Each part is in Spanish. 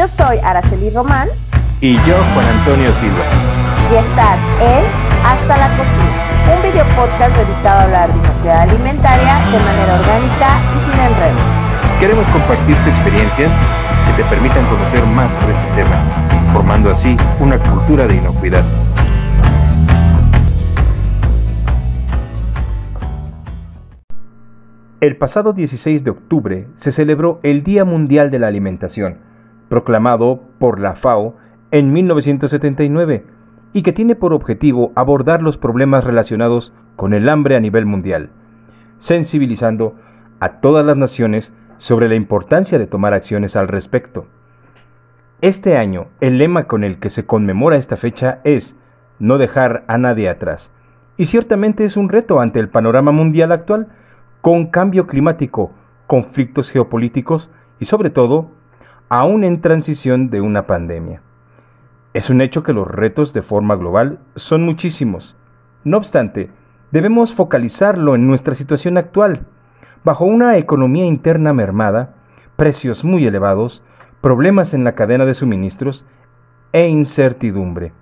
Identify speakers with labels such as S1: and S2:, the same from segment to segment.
S1: Yo soy Araceli Román.
S2: Y yo, Juan Antonio Silva.
S1: Y estás en Hasta la Cocina, un video podcast dedicado a hablar de inocuidad alimentaria de manera orgánica y sin enredo.
S2: Queremos compartirte experiencias que te permitan conocer más sobre este tema, formando así una cultura de inocuidad. El pasado 16 de octubre se celebró el Día Mundial de la Alimentación, proclamado por la FAO en 1979 y que tiene por objetivo abordar los problemas relacionados con el hambre a nivel mundial, sensibilizando a todas las naciones sobre la importancia de tomar acciones al respecto. Este año, el lema con el que se conmemora esta fecha es no dejar a nadie atrás, y ciertamente es un reto ante el panorama mundial actual, con cambio climático, conflictos geopolíticos y sobre todo, aún en transición de una pandemia. Es un hecho que los retos de forma global son muchísimos. No obstante, debemos focalizarlo en nuestra situación actual. Bajo una economía interna mermada, precios muy elevados, problemas en la cadena de suministros e incertidumbre.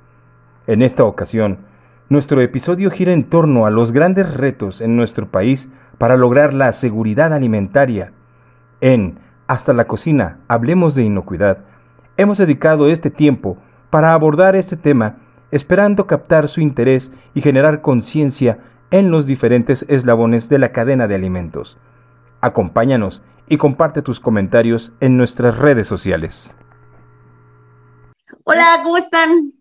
S2: En esta ocasión, nuestro episodio gira en torno a los grandes retos en nuestro país para lograr la seguridad alimentaria. En Hasta la Cocina, Hablemos de Inocuidad, hemos dedicado este tiempo para abordar este tema, esperando captar su interés y generar conciencia en los diferentes eslabones de la cadena de alimentos. Acompáñanos y comparte tus comentarios en nuestras redes sociales.
S1: Hola, ¿cómo están?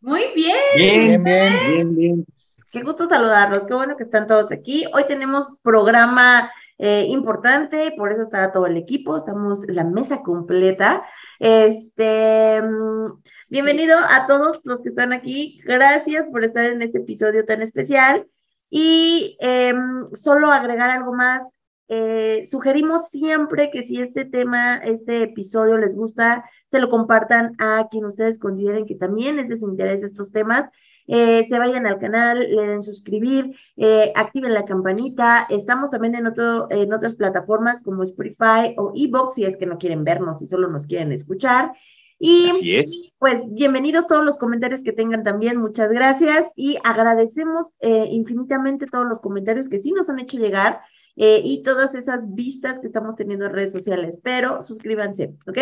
S3: Muy bien.
S2: Bien, bien, bien, bien.
S1: Qué gusto saludarlos, qué bueno que están todos aquí. Hoy tenemos programa eh, importante, por eso está todo el equipo, estamos la mesa completa. Este, mm, bienvenido a todos los que están aquí, gracias por estar en este episodio tan especial. Y em, solo agregar algo más, eh, sugerimos siempre que si este tema, este episodio les gusta, se lo compartan a quien ustedes consideren que también les interesa estos temas eh, se vayan al canal, le den suscribir, eh, activen la campanita. Estamos también en, otro, en otras plataformas como Spotify o Evox, si es que no quieren vernos y solo nos quieren escuchar. Y
S2: Así es.
S1: pues bienvenidos todos los comentarios que tengan también, muchas gracias y agradecemos eh, infinitamente todos los comentarios que sí nos han hecho llegar eh, y todas esas vistas que estamos teniendo en redes sociales, pero suscríbanse, ¿ok?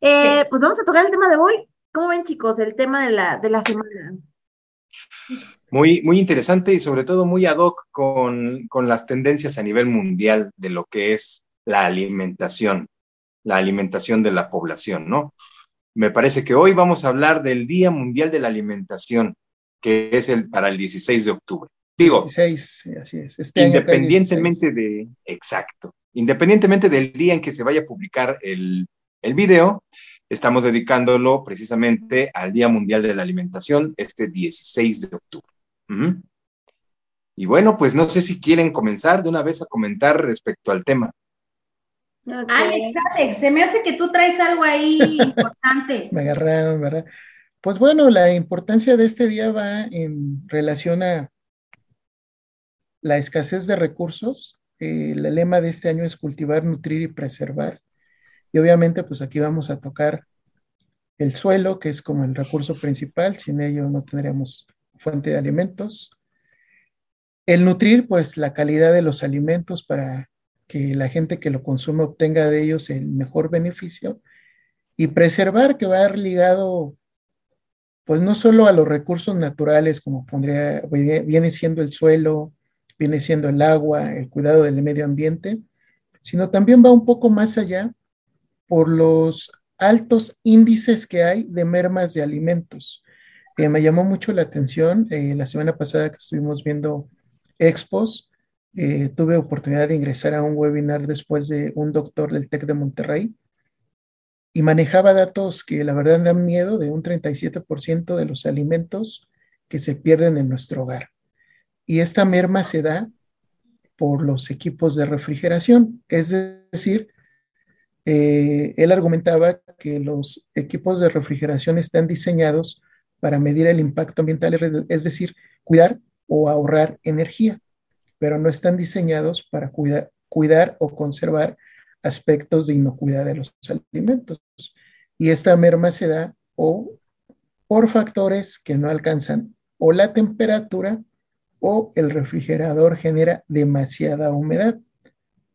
S1: Eh, Pues vamos a tocar el tema de hoy. ¿Cómo ven chicos? El tema de la, de la semana.
S2: Muy, muy interesante y sobre todo muy ad hoc con, con las tendencias a nivel mundial de lo que es la alimentación, la alimentación de la población, ¿no? Me parece que hoy vamos a hablar del Día Mundial de la Alimentación, que es el para el 16 de octubre. Digo,
S4: 16, sí, así es. Este
S2: independientemente
S4: 16.
S2: de, exacto, independientemente del día en que se vaya a publicar el, el video, estamos dedicándolo precisamente al Día Mundial de la Alimentación, este 16 de octubre. Y bueno, pues no sé si quieren comenzar de una vez a comentar respecto al tema.
S3: Alex, Alex, se me hace que tú traes algo ahí importante.
S4: Me agarraron, ¿verdad? Pues bueno, la importancia de este día va en relación a la escasez de recursos. Eh, el lema de este año es cultivar, nutrir y preservar. Y obviamente, pues aquí vamos a tocar el suelo, que es como el recurso principal. Sin ello no tendríamos fuente de alimentos. El nutrir, pues la calidad de los alimentos para que la gente que lo consume obtenga de ellos el mejor beneficio. Y preservar, que va ligado, pues no solo a los recursos naturales, como pondría, viene siendo el suelo, viene siendo el agua, el cuidado del medio ambiente, sino también va un poco más allá por los altos índices que hay de mermas de alimentos. Eh, me llamó mucho la atención eh, la semana pasada que estuvimos viendo expos, eh, tuve oportunidad de ingresar a un webinar después de un doctor del TEC de Monterrey y manejaba datos que la verdad dan miedo de un 37% de los alimentos que se pierden en nuestro hogar. Y esta merma se da por los equipos de refrigeración, es decir, eh, él argumentaba que los equipos de refrigeración están diseñados para medir el impacto ambiental, es decir, cuidar o ahorrar energía, pero no están diseñados para cuidar, o conservar aspectos de inocuidad de los alimentos. y esta merma se da o por factores que no alcanzan o la temperatura o el refrigerador genera demasiada humedad.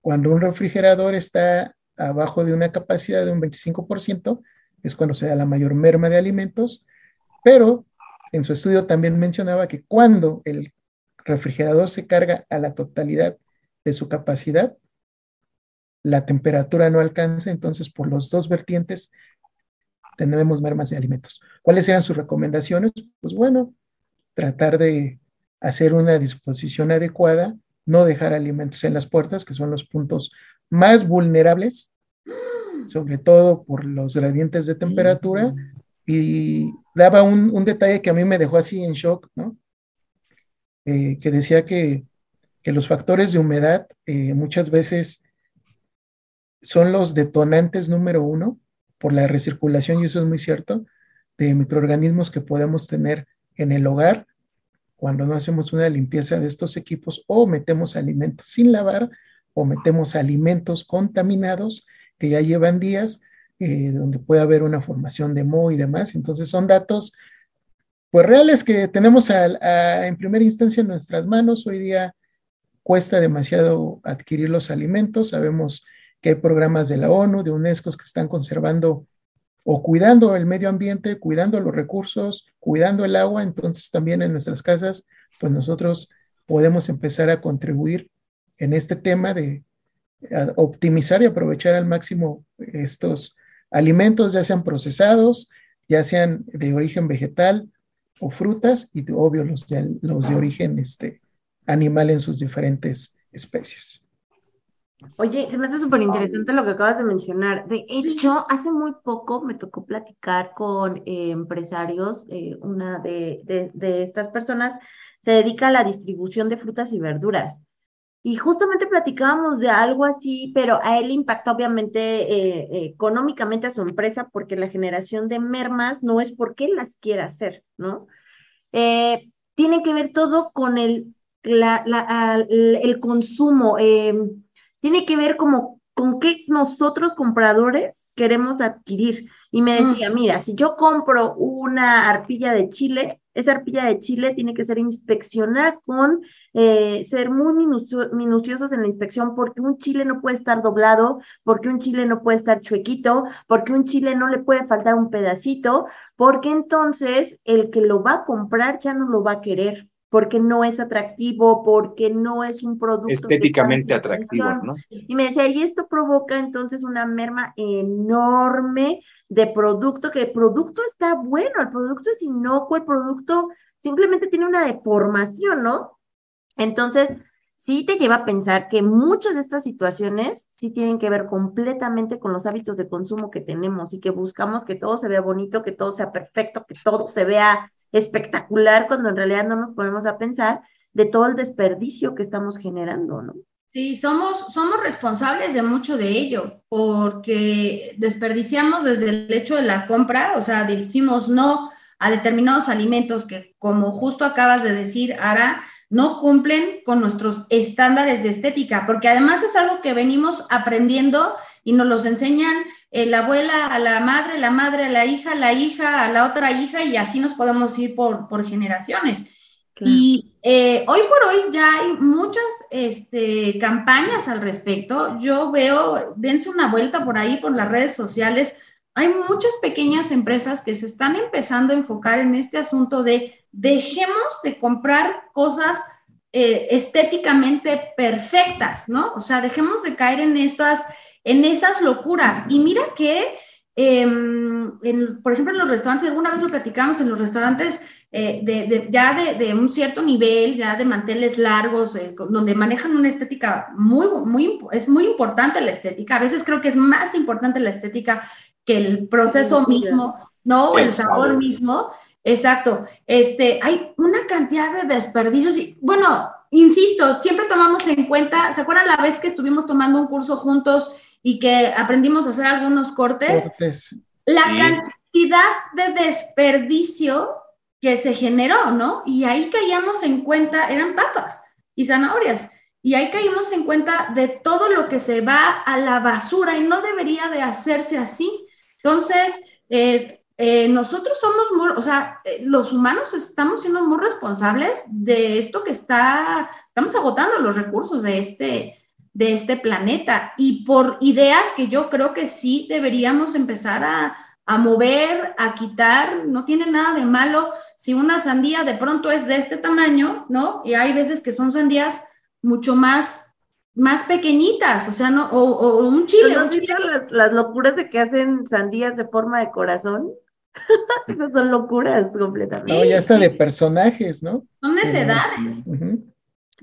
S4: Cuando un refrigerador está abajo de una capacidad de un 25%, es cuando se da la mayor merma de alimentos, pero en su estudio también mencionaba que cuando el refrigerador se carga a la totalidad de su capacidad, la temperatura no alcanza, entonces por los dos vertientes tenemos mermas de alimentos. ¿Cuáles eran sus recomendaciones? Pues bueno, tratar de hacer una disposición adecuada, no dejar alimentos en las puertas, que son los puntos más vulnerables, sobre todo por los gradientes de temperatura, y daba un, detalle que a mí me dejó así en shock, ¿no? Eh, que decía que, los factores de humedad eh, muchas veces son los detonantes número uno por la recirculación, y eso es muy cierto, de microorganismos que podemos tener en el hogar cuando no hacemos una limpieza de estos equipos o metemos alimentos sin lavar o metemos alimentos contaminados que ya llevan días, eh, donde puede haber una formación de moho y demás. Entonces son datos pues reales que tenemos en primera instancia en nuestras manos. Hoy día cuesta demasiado adquirir los alimentos. Sabemos que hay programas de la ONU, de UNESCO que están conservando o cuidando el medio ambiente, cuidando los recursos, cuidando el agua, entonces también en nuestras casas, pues nosotros podemos empezar a contribuir en este tema de optimizar y aprovechar al máximo estos alimentos, ya sean procesados, ya sean de origen vegetal o frutas, y obvio los de, los de origen este, animal en sus diferentes especies.
S1: Oye, se me hace súper interesante lo que acabas de mencionar. De hecho, hace muy poco me tocó platicar con eh, empresarios. Eh, una de, de, estas personas se dedica a la distribución de frutas y verduras. Y justamente platicábamos de algo así, pero a él impacta obviamente eh, económicamente a su empresa porque la generación de mermas no es porque él las quiera hacer, ¿no? tiene que ver todo con el, la, el consumo. Em, tiene que ver como con qué nosotros compradores queremos adquirir. Y me decía, mira, si yo compro una arpilla de chile, esa arpilla de chile tiene que ser inspeccionada con eh, ser muy minuciosos en la inspección porque un chile no puede estar doblado, porque un chile no puede estar chuequito, porque un chile no le puede faltar un pedacito, porque entonces el que lo va a comprar ya no lo va a querer porque no es atractivo, porque no es un producto.
S5: Estéticamente atractivo, ¿no?
S1: Y me decía, y esto provoca entonces una merma enorme de producto, que el producto está bueno, el producto es inocuo, el producto simplemente tiene una deformación, ¿no? Entonces, sí te lleva a pensar que muchas de estas situaciones sí tienen que ver completamente con los hábitos de consumo que tenemos y que buscamos que todo se vea bonito, que todo sea perfecto, que todo se vea espectacular cuando en realidad no nos ponemos a pensar de todo el desperdicio que estamos generando, ¿no?
S3: Sí, somos, somos responsables de mucho de ello, porque desperdiciamos desde el hecho de la compra, o sea, decimos no a determinados alimentos que, como justo acabas de decir, Ara, no cumplen con nuestros estándares de estética, porque además es algo que venimos aprendiendo y nos los enseñan la abuela a la madre, la madre a la hija, la hija a la otra hija y así nos podemos ir por, por generaciones. Y eh, hoy por hoy ya hay muchas este, campañas al respecto. Yo veo, dense una vuelta por ahí, por las redes sociales. Hay muchas pequeñas empresas que se están empezando a enfocar en este asunto de dejemos de comprar cosas eh, estéticamente perfectas, ¿no? O sea, dejemos de caer en estas en esas locuras. Y mira que, por ejemplo, en los restaurantes, alguna vez lo platicamos, en los restaurantes eh, de, ya de, un cierto nivel, ya de manteles largos, eh, donde manejan una estética muy, muy, es muy importante la estética. A veces creo que es más importante la estética que el proceso mismo, ¿no? El, el sabor mismo. Exacto. Este, hay una cantidad de desperdicios y, bueno, insisto, siempre tomamos en cuenta, ¿se acuerdan la vez que estuvimos tomando un curso juntos y que aprendimos a hacer algunos cortes, la cantidad de desperdicio que se generó, ¿no? Y ahí caíamos en cuenta, eran papas y zanahorias, y ahí caímos en cuenta de todo lo que se va a la basura y no debería de hacerse así. Entonces, eh, eh, nosotros somos muy, o sea, eh, los humanos estamos siendo muy responsables de esto que está, estamos agotando los recursos de este, de este planeta y por ideas que yo creo que sí deberíamos empezar a, a mover, a quitar, no tiene nada de malo si una sandía de pronto es de este tamaño, ¿no? Y hay veces que son sandías mucho más, más pequeñitas, o sea, no, o, un chile.
S1: ¿No chile? Las, las, locuras de que hacen sandías de forma de corazón? Esas son locuras completamente.
S4: No, ya está de personajes, ¿no?
S3: Son necedades.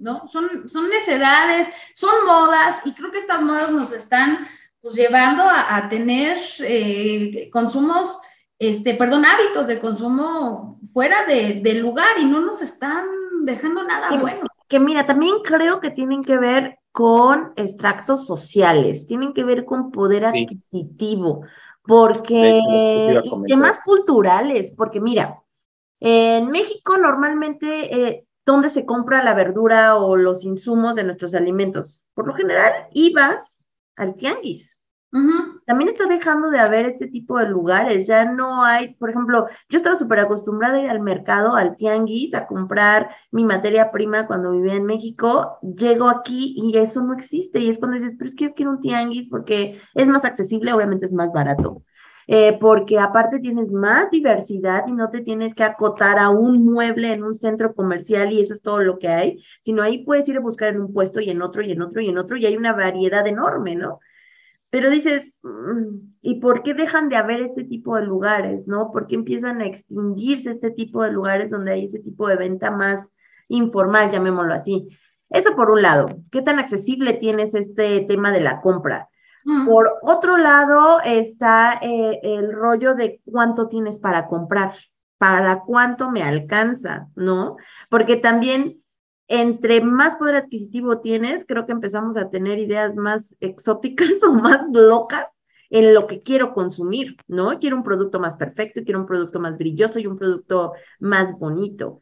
S3: ¿No? Son, son necedades, son modas, y creo que estas modas nos están pues llevando a, tener eh, consumos, este, perdón, hábitos de consumo fuera de, del lugar y no nos están dejando nada bueno.
S1: Que mira, también creo que tienen que ver con extractos sociales, tienen que ver con poder adquisitivo, porque temas culturales, porque mira, en México normalmente, eh, ¿dónde se compra la verdura o los insumos de nuestros alimentos? Por lo general, ibas al tianguis. También está dejando de haber este tipo de lugares, ya no hay, por ejemplo, yo estaba súper acostumbrada a ir al mercado, al tianguis, a comprar mi materia prima cuando vivía en México, llego aquí y eso no existe y es cuando dices, pero es que yo quiero un tianguis porque es más accesible, obviamente es más barato. Eh, porque aparte tienes más diversidad y no te tienes que acotar a un mueble en un centro comercial y eso es todo lo que hay, sino ahí puedes ir a buscar en un puesto y en otro y en otro y en otro y hay una variedad enorme, ¿no? Pero dices, mm, ¿y por qué dejan de haber este tipo de lugares, no? ¿Por qué empiezan a extinguirse este tipo de lugares donde hay ese tipo de venta más informal, llamémoslo así? Eso por un lado, ¿qué tan accesible tienes este tema de la compra? Mm. Por otro lado está eh, el rollo de cuánto tienes para comprar, para cuánto me alcanza, ¿no? Porque también entre más poder adquisitivo tienes, creo que empezamos a tener ideas más exóticas o más locas en lo que quiero consumir, ¿no? Quiero un producto más perfecto, quiero un producto más brilloso y un producto más bonito.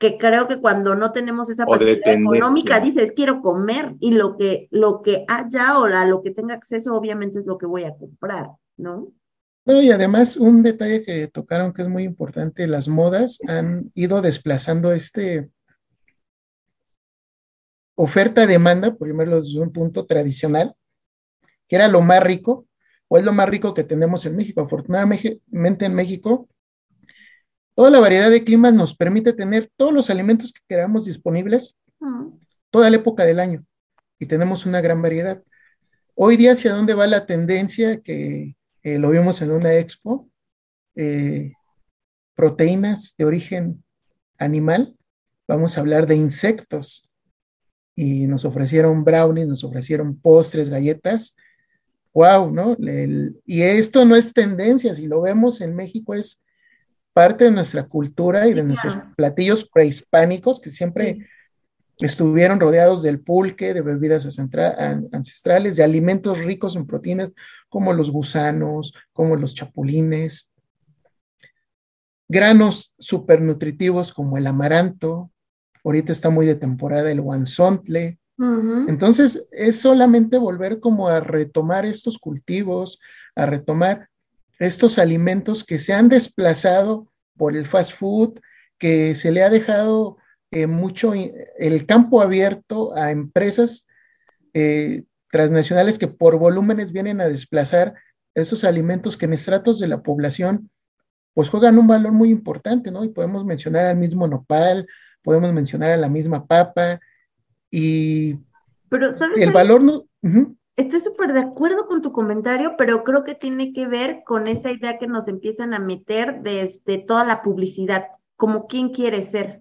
S1: Que creo que cuando no tenemos esa posibilidad económica, dices, quiero comer y lo que, lo que haya o a lo que tenga acceso, obviamente es lo que voy a comprar, ¿no?
S4: No, y además un detalle que tocaron que es muy importante, las modas han ido desplazando este, oferta-demanda, por llamarlo desde un punto tradicional, que era lo más rico, o es lo más rico que tenemos en México. Afortunadamente en México, toda la variedad de climas nos permite tener todos los alimentos que queramos disponibles toda la época del año y tenemos una gran variedad. Hoy día, ¿hacia dónde va la tendencia que eh, lo vimos en una expo? Eh, proteínas de origen animal. Vamos a hablar de insectos y nos ofrecieron brownies, nos ofrecieron postres, galletas. ¡Wow! ¿no? y esto no es tendencia, si lo vemos en México es parte de nuestra cultura y de nuestros platillos prehispánicos que siempre estuvieron rodeados del pulque, de bebidas ancestrales, de alimentos ricos en proteínas como los gusanos, como los chapulines, granos supernutritivos como el amaranto, ahorita está muy de temporada el guanzontle. Entonces, es solamente volver como a retomar estos cultivos, a retomar estos alimentos que se han desplazado por el fast food, que se le ha dejado eh, mucho el campo abierto a empresas eh, transnacionales que por volúmenes vienen a desplazar esos alimentos que en estratos de la población pues juegan un valor muy importante, ¿no? Y podemos mencionar al mismo nopal, podemos mencionar a la misma papa y
S1: pero, ¿sabes
S4: el valor no...
S1: Estoy súper de acuerdo con tu comentario, pero creo que tiene que ver con esa idea que nos empiezan a meter desde toda la publicidad, como quién quiere ser.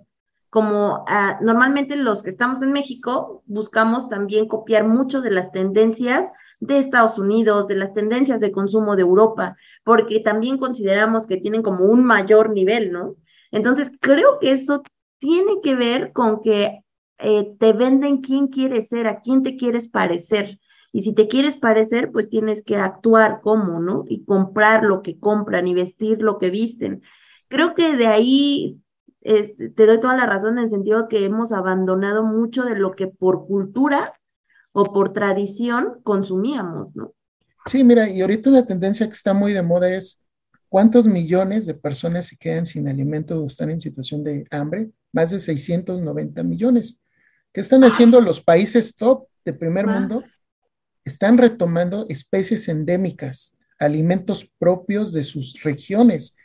S1: Como ah, normalmente los que estamos en México buscamos también copiar mucho de las tendencias de Estados Unidos, de las tendencias de consumo de Europa, porque también consideramos que tienen como un mayor nivel, ¿no? Entonces, creo que eso tiene que ver con que eh, te venden quién quieres ser, a quién te quieres parecer. Y si te quieres parecer, pues tienes que actuar como, ¿no? Y comprar lo que compran y vestir lo que visten. Creo que de ahí este, te doy toda la razón en el sentido que hemos abandonado mucho de lo que por cultura o por tradición consumíamos, ¿no?
S4: Sí, mira, y ahorita una tendencia que está muy de moda es ¿Cuántos millones de personas se quedan sin alimento o están en situación de hambre? Más de 690 millones. ¿Qué están haciendo los países top de primer mundo? Están retomando especies endémicas, alimentos propios de sus regiones.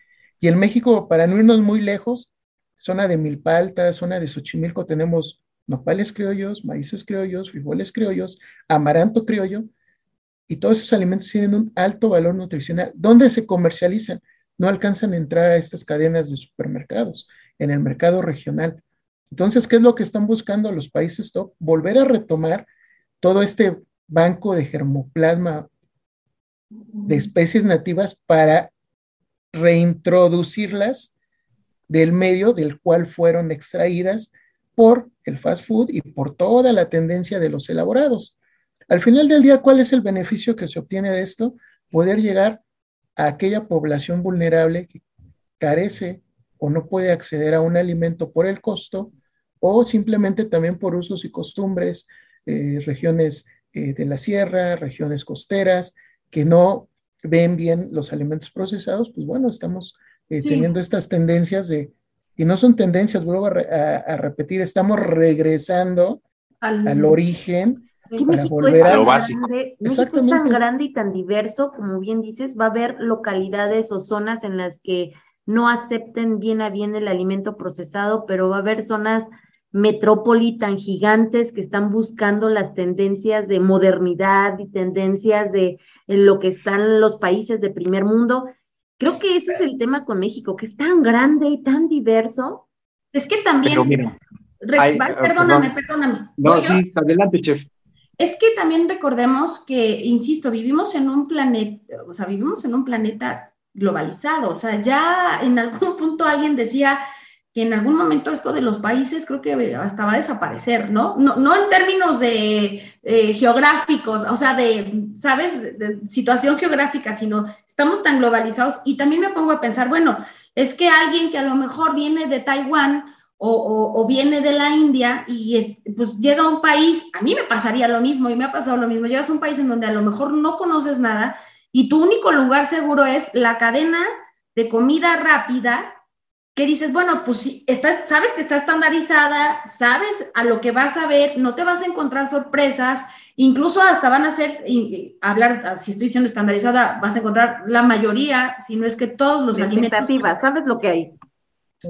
S4: Y en México, para no irnos muy lejos, zona de Milpa Alta, zona de Xochimilco, tenemos nopales criollos, maíces criollos, frijoles criollos, amaranto criollo, y todos esos alimentos tienen un alto valor nutricional. ¿Dónde se comercializan? No alcanzan a entrar a estas cadenas de supermercados, en el mercado regional. Entonces, ¿qué es lo que están buscando los países top? Volver a retomar todo este banco de germoplasma de especies nativas para reintroducirlas del medio del cual fueron extraídas por el fast food y por toda la tendencia de los elaborados. Al final del día, ¿cuál es el beneficio que se obtiene de esto? Poder llegar a aquella población vulnerable que carece o no puede acceder a un alimento por el costo o simplemente también por usos y costumbres, eh, regiones eh, de la sierra, regiones costeras, que no ven bien los alimentos procesados, pues bueno, estamos eh, teniendo estas tendencias de, y no son tendencias, vuelvo a, repetir, estamos regresando al origen
S1: Aquí México es tan Grande, México es tan grande y tan diverso, como bien dices, va a haber localidades o zonas en las que no acepten bien a bien el alimento procesado, pero va a haber zonas metrópoli tan gigantes que están buscando las tendencias de modernidad y tendencias de en lo que están los países de primer mundo. Creo que ese es el tema con México, que es tan grande y tan diverso.
S3: Es que también... perdóname, perdóname.
S5: No, sí, adelante, chef.
S3: Es que también recordemos que, insisto, vivimos en un planeta, o sea, vivimos en un planeta globalizado, o sea, ya en algún punto alguien decía que en algún momento esto de los países creo que hasta va a desaparecer, ¿no? No, no en términos de eh, geográficos, o sea, de, ¿sabes?, situación geográfica, sino estamos tan globalizados y también me pongo a pensar, bueno, es que alguien que a lo mejor viene de Taiwán o, viene de la India y pues llega a un país, a mí me pasaría lo mismo y me ha pasado lo mismo, llegas a un país en donde a lo mejor no conoces nada y tu único lugar seguro es la cadena de comida rápida que dices, bueno, pues estás, sabes que está estandarizada, sabes a lo que vas a ver, no te vas a encontrar sorpresas, incluso hasta van a ser, hablar, si estoy diciendo estandarizada, vas a encontrar la mayoría, si no es que todos los alimentos.
S1: sabes lo que hay.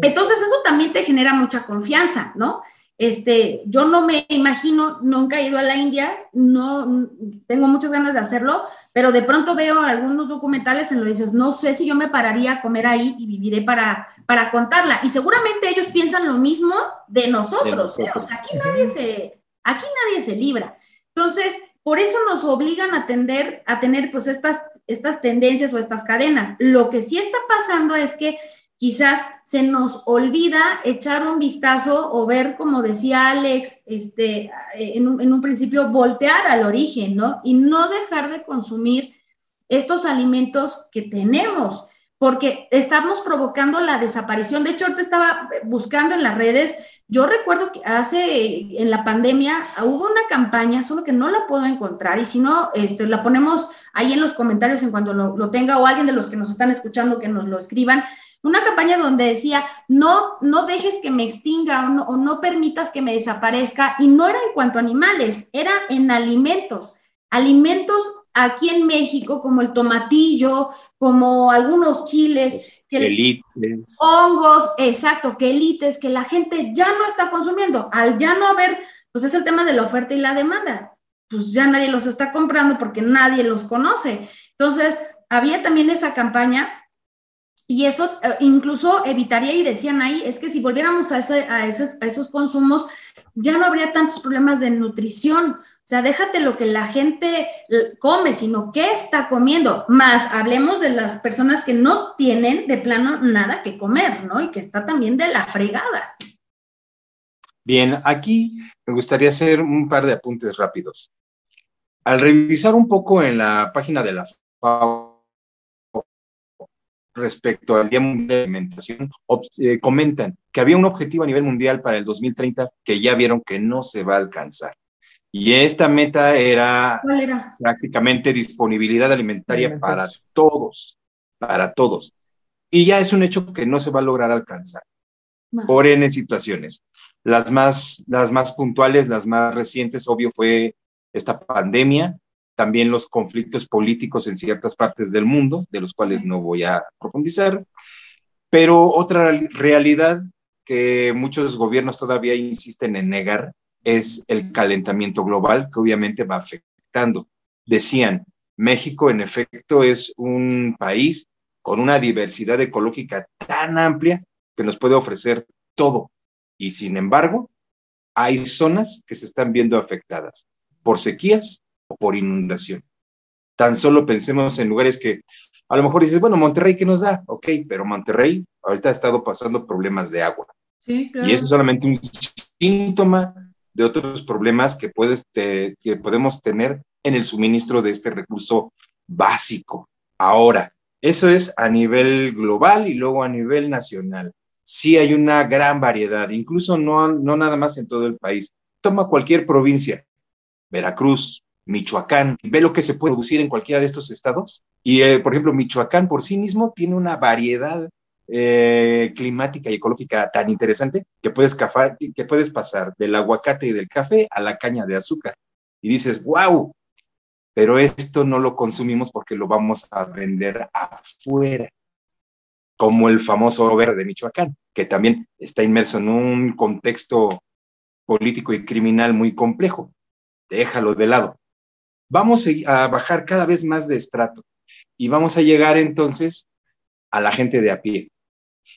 S3: Entonces eso también te genera mucha confianza, ¿no? Este, yo no me imagino, nunca he ido a la India, no tengo muchas ganas de hacerlo, pero de pronto veo algunos documentales en los que dices, no sé si yo me pararía a comer ahí y viviré para, para contarla. Y seguramente ellos piensan lo mismo de nosotros. ¿eh? aquí, nadie se, aquí nadie se libra. Entonces, por eso nos obligan a, tender, a tener pues estas, estas tendencias o estas cadenas. Lo que sí está pasando es que quizás se nos olvida echar un vistazo o ver, como decía Alex, este, en, un, principio, voltear al origen, ¿no? Y no dejar de consumir estos alimentos que tenemos, porque estamos provocando la desaparición. De hecho, ahorita estaba buscando en las redes, yo recuerdo que hace, en la pandemia, hubo una campaña, solo que no la puedo encontrar, y si no, este, la ponemos ahí en los comentarios en cuanto lo tenga, o alguien de los que nos están escuchando que nos lo escriban, una campaña donde decía, no, no dejes que me extinga o no, permitas que me desaparezca. Y no era en cuanto a animales, era en alimentos. Alimentos aquí en México, como el tomatillo, como algunos chiles,
S5: que
S3: hongos, exacto, quelites, que la gente ya no está consumiendo. Al ya no haber, pues es el tema de la oferta y la demanda. Pues ya nadie los está comprando porque nadie los conoce. Entonces, había también esa campaña y eso eh, incluso evitaría, y decían ahí, es que si volviéramos a, a, esos, a esos consumos, ya no habría tantos problemas de nutrición. O sea, déjate lo que la gente come, sino qué está comiendo. Más hablemos de las personas que no tienen de plano nada que comer, ¿no? Y que está también de la fregada.
S5: Bien, aquí me gustaría hacer un par de apuntes rápidos. Al revisar un poco en la página de la FAO, respecto al Día Mundial de Alimentación, eh, comentan que había un objetivo a nivel mundial para el 2030 que ya vieron que no se va a alcanzar. Y esta meta era, prácticamente disponibilidad alimentaria para todos, para todos.
S2: Y ya es un hecho que no se va a lograr alcanzar por N situaciones. Las más, las más puntuales, las más recientes, obvio, fue esta pandemia, también los conflictos políticos en ciertas partes del mundo, de los cuales no voy a profundizar, pero otra realidad que muchos gobiernos todavía insisten en negar es el calentamiento global, que obviamente va afectando. Decían, México en efecto es un país con una diversidad ecológica tan amplia que nos puede ofrecer todo. Y sin embargo, hay zonas que se están viendo afectadas por sequías por inundación. Tan solo pensemos en lugares que a lo mejor dices, bueno, Monterrey, ¿qué nos da? Ok, pero Monterrey ahorita ha estado pasando problemas de agua. Y eso es solamente un síntoma de otros problemas que, puedes que podemos tener en el suministro de este recurso básico. Ahora, eso es a nivel global y luego a nivel nacional. Sí hay una gran variedad, incluso no, no nada más en todo el país. Toma cualquier provincia, Veracruz, Michoacán, ve lo que se puede producir en cualquiera de estos estados. Y, eh, por ejemplo, Michoacán por sí mismo tiene una variedad eh, climática y ecológica tan interesante que puedes, que puedes pasar del aguacate y del café a la caña de azúcar. Y dices, wow, pero esto no lo consumimos porque lo vamos a vender afuera, como el famoso verde de Michoacán, que también está inmerso en un contexto político y criminal muy complejo. Déjalo de lado. Vamos a bajar cada vez más de estrato y vamos a llegar entonces a la gente de a pie.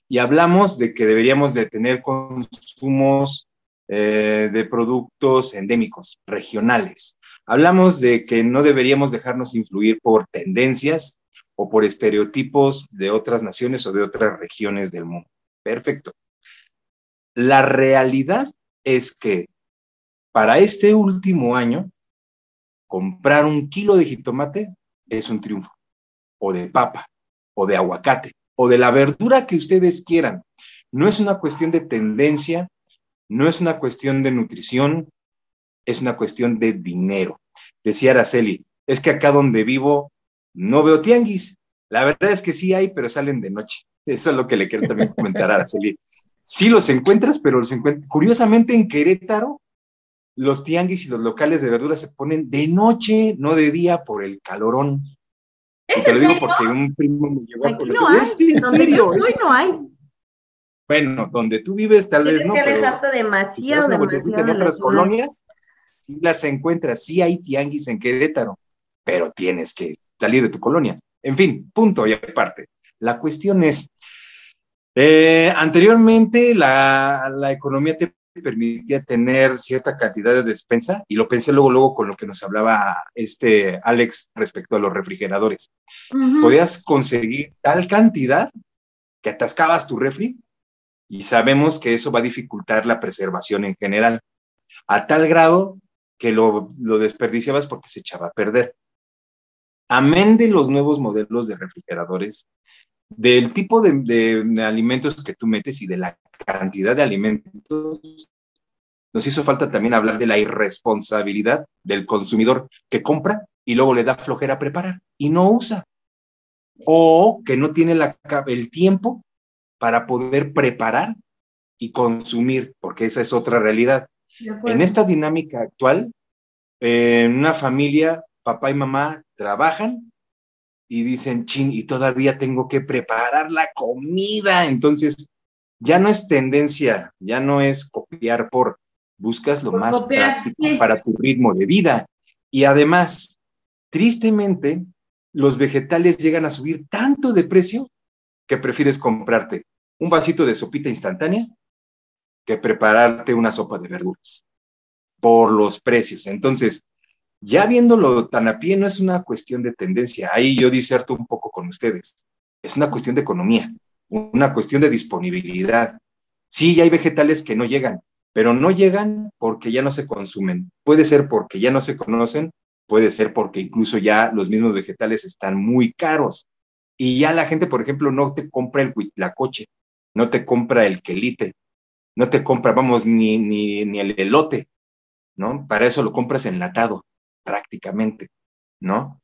S2: Y hablamos de que deberíamos de tener consumos eh, de productos endémicos, regionales. Hablamos de que no deberíamos dejarnos influir por tendencias o por estereotipos de otras naciones o de otras regiones del mundo. Perfecto. La realidad es que para este último año, comprar un kilo de jitomate es un triunfo, o de papa, o de aguacate, o de la verdura que ustedes quieran. No es una cuestión de tendencia, no es una cuestión de nutrición, es una cuestión de dinero. Decía Araceli, es que acá donde vivo no veo tianguis. La verdad es que sí hay, pero salen de noche. Eso es lo que le quiero también comentar a Araceli. Sí los encuentras, pero los encuentras. Curiosamente en Querétaro, los tianguis y los locales de verduras se ponen de noche, no de día, por el calorón.
S1: ¿Es
S2: te lo digo porque un primo me llevó a
S1: No hay. ¿Es en serio? no hay.
S2: Bueno, donde tú vives tal vez no.
S1: Tienes que alejarte demasiado, demasiado
S2: en otras colonias, sí las encuentras, sí hay tianguis en Querétaro, pero tienes que salir de tu colonia. En fin, punto y aparte. La cuestión es, eh, anteriormente la, la, economía te permitía tener cierta cantidad de despensa y lo pensé luego, luego con lo que nos hablaba este Alex respecto a los refrigeradores. Podías conseguir tal cantidad que atascabas tu refri y sabemos que eso va a dificultar la preservación en general, a tal grado que lo, desperdiciabas porque se echaba a perder. Amén de los nuevos modelos de refrigeradores, del tipo de, alimentos que tú metes y de la cantidad de alimentos, nos hizo falta también hablar de la irresponsabilidad del consumidor que compra y luego le da flojera preparar y no usa. O que no tiene el tiempo para poder preparar y consumir, porque esa es otra realidad. En esta dinámica actual, en una familia, papá y mamá trabajan y dicen, chin, y todavía tengo que preparar la comida. Entonces, ya no es tendencia, ya no es copiar por, buscas lo más práctico para tu ritmo de vida. Y además, tristemente, los vegetales llegan a subir tanto de precio que prefieres comprarte un vasito de sopita instantánea que prepararte una sopa de verduras por los precios. Entonces, ya viéndolo tan a pie, no es una cuestión de tendencia. Ahí yo diserto un poco con ustedes. Es una cuestión de economía, una cuestión de disponibilidad. Sí, hay vegetales que no llegan, pero no llegan porque ya no se consumen. Puede ser porque ya no se conocen, puede ser porque incluso ya los mismos vegetales están muy caros. Y ya la gente, por ejemplo, no te compra el huitlacoche, no te compra el quelite, no te compra, vamos, ni, ni, ni el elote, ¿no? Para eso lo compras enlatado, prácticamente, ¿no?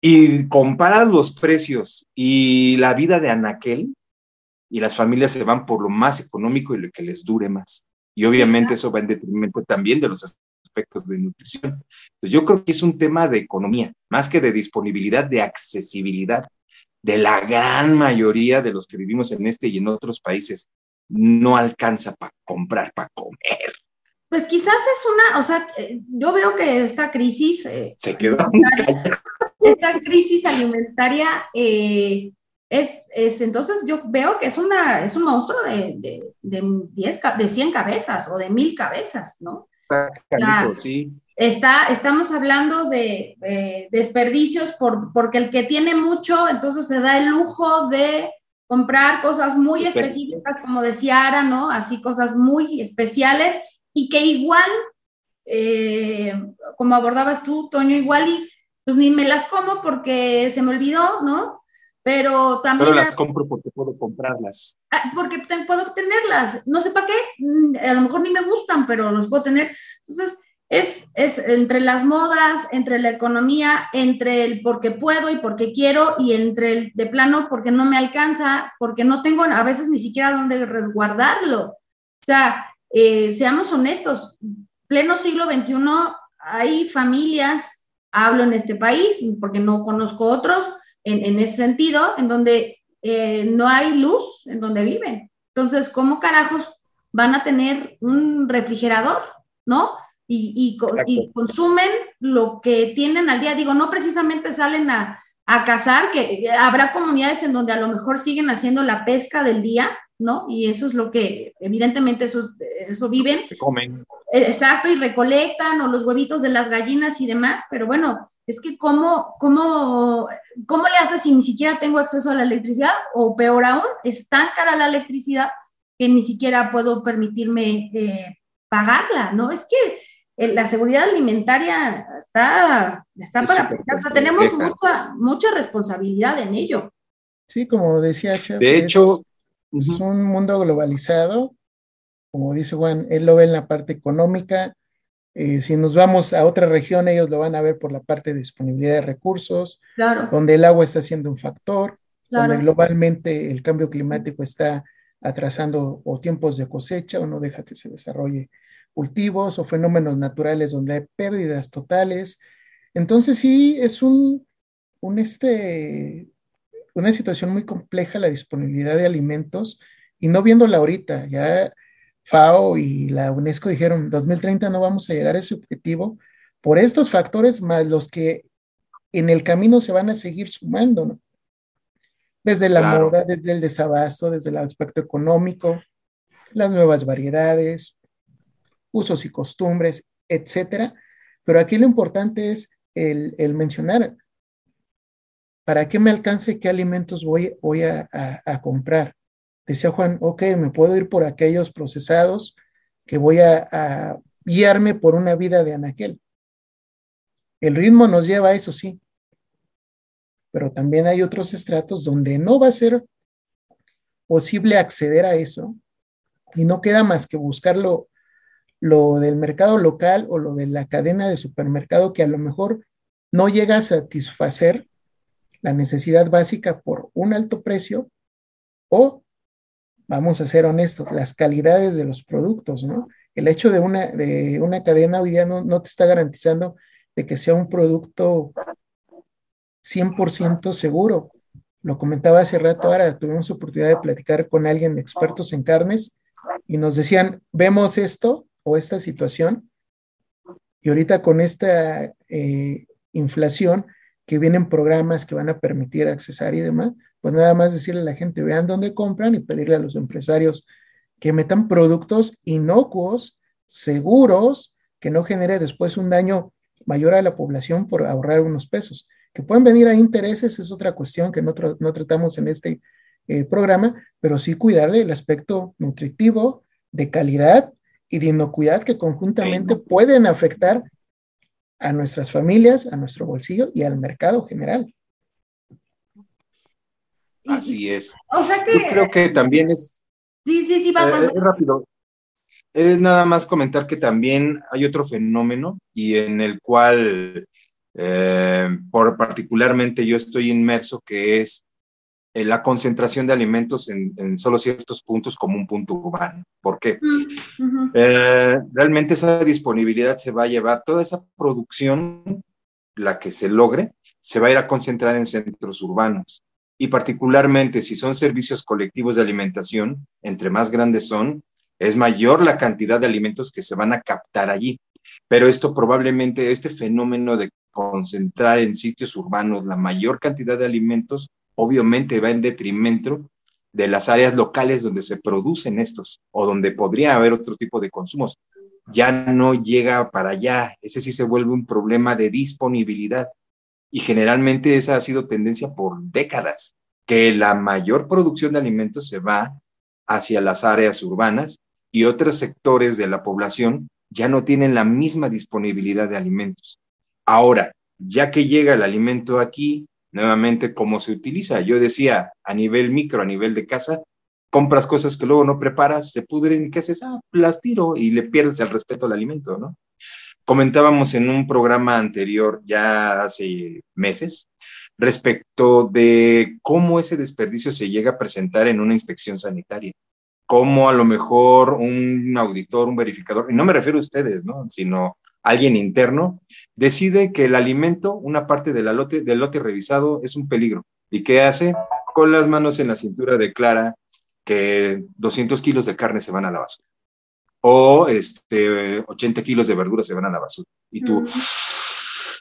S2: Y comparas los precios y la vida de Anaquel, y las familias se van por lo más económico y lo que les dure más. Y obviamente eso va en detrimento también de los aspectos de nutrición. Pues yo creo que es un tema de economía, más que de disponibilidad, de accesibilidad de la gran mayoría de los que vivimos en este y en otros países. No alcanza para comprar, para comer.
S3: Pues quizás es una, o sea, eh, yo veo que esta crisis...
S2: Eh, se quedó.
S3: Esta crisis alimentaria eh, es, es, entonces yo veo que es, una, es un monstruo de, de, de, de 100 cabezas o de mil cabezas, ¿no?
S2: sí.
S3: Está, estamos hablando de desperdicios por, porque el que tiene mucho, entonces se da el lujo de comprar cosas muy específicas, como decía Ara, ¿no? Así cosas muy especiales y que igual, eh, como abordabas tú, Toño, igual y pues ni me las como porque se me olvidó, ¿no? Pero también...
S2: Pero las compro porque puedo comprarlas.
S3: Ah, porque puedo obtenerlas. No sé para qué, mm, a lo mejor ni me gustan, pero los puedo tener. Entonces, es, es entre las modas, entre la economía, entre el porque puedo y porque quiero, y entre el de plano porque no me alcanza, porque no tengo a veces ni siquiera dónde resguardarlo. O sea, eh, seamos honestos, pleno siglo XXI hay familias, hablo en este país, porque no conozco otros, en, ese sentido, en donde eh, no hay luz en donde viven. Entonces, ¿cómo carajos van a tener un refrigerador, no? Y, y, consumen lo que tienen al día. Digo, no precisamente salen a, a cazar, que habrá comunidades en donde a lo mejor siguen haciendo la pesca del día, ¿no? Y eso es lo que, evidentemente, eso, eso viven.
S2: Se comen.
S3: Exacto, y recolectan, o los huevitos de las gallinas y demás, pero bueno, es que cómo, cómo, cómo le haces si ni siquiera tengo acceso a la electricidad, o peor aún, es tan cara la electricidad que ni siquiera puedo permitirme eh, pagarla, ¿no? Es que eh, la seguridad alimentaria está, está para pensar, o sea, tenemos mucha, mucha responsabilidad en ello.
S4: Sí, como decía
S2: Chef, De hecho,
S4: es un mundo globalizado, como dice Juan, él lo ve en la parte económica. Eh, si nos vamos a otra región, ellos lo van a ver por la parte de disponibilidad de recursos, donde el agua está siendo un factor, donde globalmente el cambio climático está atrasando o tiempos de cosecha o no deja que se desarrolle cultivos o fenómenos naturales donde hay pérdidas totales. Entonces sí, es un, un este, una situación muy compleja la disponibilidad de alimentos y no viéndola ahorita, ya FAO y la UNESCO dijeron 2030 no vamos a llegar a ese objetivo por estos factores más los que en el camino se van a seguir sumando, ¿no? Desde la moda, desde el desabasto, desde el aspecto económico, las nuevas variedades, usos y costumbres, etcétera. Pero aquí lo importante es el, el mencionar ¿para qué me alcance qué alimentos voy, voy a, comprar? Decía Juan, ok, me puedo ir por aquellos procesados que voy a, guiarme por una vida de anaquel. El ritmo nos lleva a eso, sí, pero también hay otros estratos donde no va a ser posible acceder a eso y no queda más que buscarlo lo del mercado local o lo de la cadena de supermercado que a lo mejor no llega a satisfacer la necesidad básica por un alto precio o, vamos a ser honestos, las calidades de los productos, ¿no? El hecho de una, de una cadena hoy día no, te está garantizando de que sea un producto 100% seguro. Lo comentaba hace rato, ahora tuvimos oportunidad de platicar con alguien de expertos en carnes y nos decían, vemos esto o esta situación y ahorita con esta eh, inflación que vienen programas que van a permitir accesar y demás, pues nada más decirle a la gente, vean dónde compran y pedirle a los empresarios que metan productos inocuos, seguros, que no genere después un daño mayor a la población por ahorrar unos pesos. Que pueden venir a intereses es otra cuestión que no, no tratamos en este eh, programa, pero sí cuidarle el aspecto nutritivo, de calidad y de inocuidad que conjuntamente pueden afectar a nuestras familias, a nuestro bolsillo y al mercado general.
S2: Así es. Yo creo que también es.
S3: Sí, sí, sí, vamos.
S2: Eh, es rápido. Es nada más comentar que también hay otro fenómeno y en el cual, eh, por particularmente yo estoy inmerso, que es eh, la concentración de alimentos en, solo ciertos puntos como un punto urbano. ¿Por qué? Mm, eh, realmente esa disponibilidad se va a llevar, toda esa producción, la que se logre, se va a ir a concentrar en centros urbanos. Y particularmente si son servicios colectivos de alimentación, entre más grandes son, es mayor la cantidad de alimentos que se van a captar allí. Pero esto probablemente, este fenómeno de concentrar en sitios urbanos la mayor cantidad de alimentos, obviamente va en detrimento de las áreas locales donde se producen estos o donde podría haber otro tipo de consumos. Ya no llega para allá, ese sí se vuelve un problema de disponibilidad. Y generalmente esa ha sido tendencia por décadas, que la mayor producción de alimentos se va hacia las áreas urbanas y otros sectores de la población ya no tienen la misma disponibilidad de alimentos. Ahora, ya que llega el alimento aquí, nuevamente cómo se utiliza. Yo decía, a nivel micro, a nivel de casa, compras cosas que luego no preparas, se pudren, ¿qué haces? Ah, las tiro y le pierdes el respeto al alimento, ¿no? Comentábamos en un programa anterior, ya hace meses, respecto de cómo ese desperdicio se llega a presentar en una inspección sanitaria. Cómo a lo mejor un auditor, un verificador, y no me refiero a ustedes, ¿no? Sino alguien interno, decide que el alimento, una parte del lote, del lote revisado, es un peligro. ¿Y qué hace? Con las manos en la cintura declara que 200 kilos de carne se van a la basura. O este, 80 kilos de verdura se van a la basura. Y tú,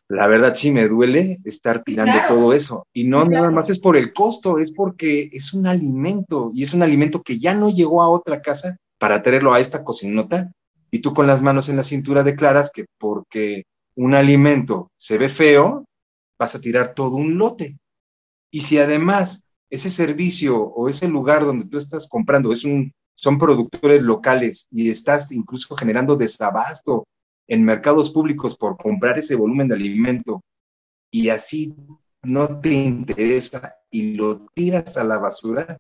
S2: la verdad sí me duele estar tirando todo eso. Y no nada más es por el costo, es porque es un alimento y es un alimento que ya no llegó a otra casa para traerlo a esta cocinota y tú con las manos en la cintura declaras que porque un alimento se ve feo, vas a tirar todo un lote. Y si además ese servicio o ese lugar donde tú estás comprando es un, son productores locales y estás incluso generando desabasto en mercados públicos por comprar ese volumen de alimento y así no te interesa y lo tiras a la basura,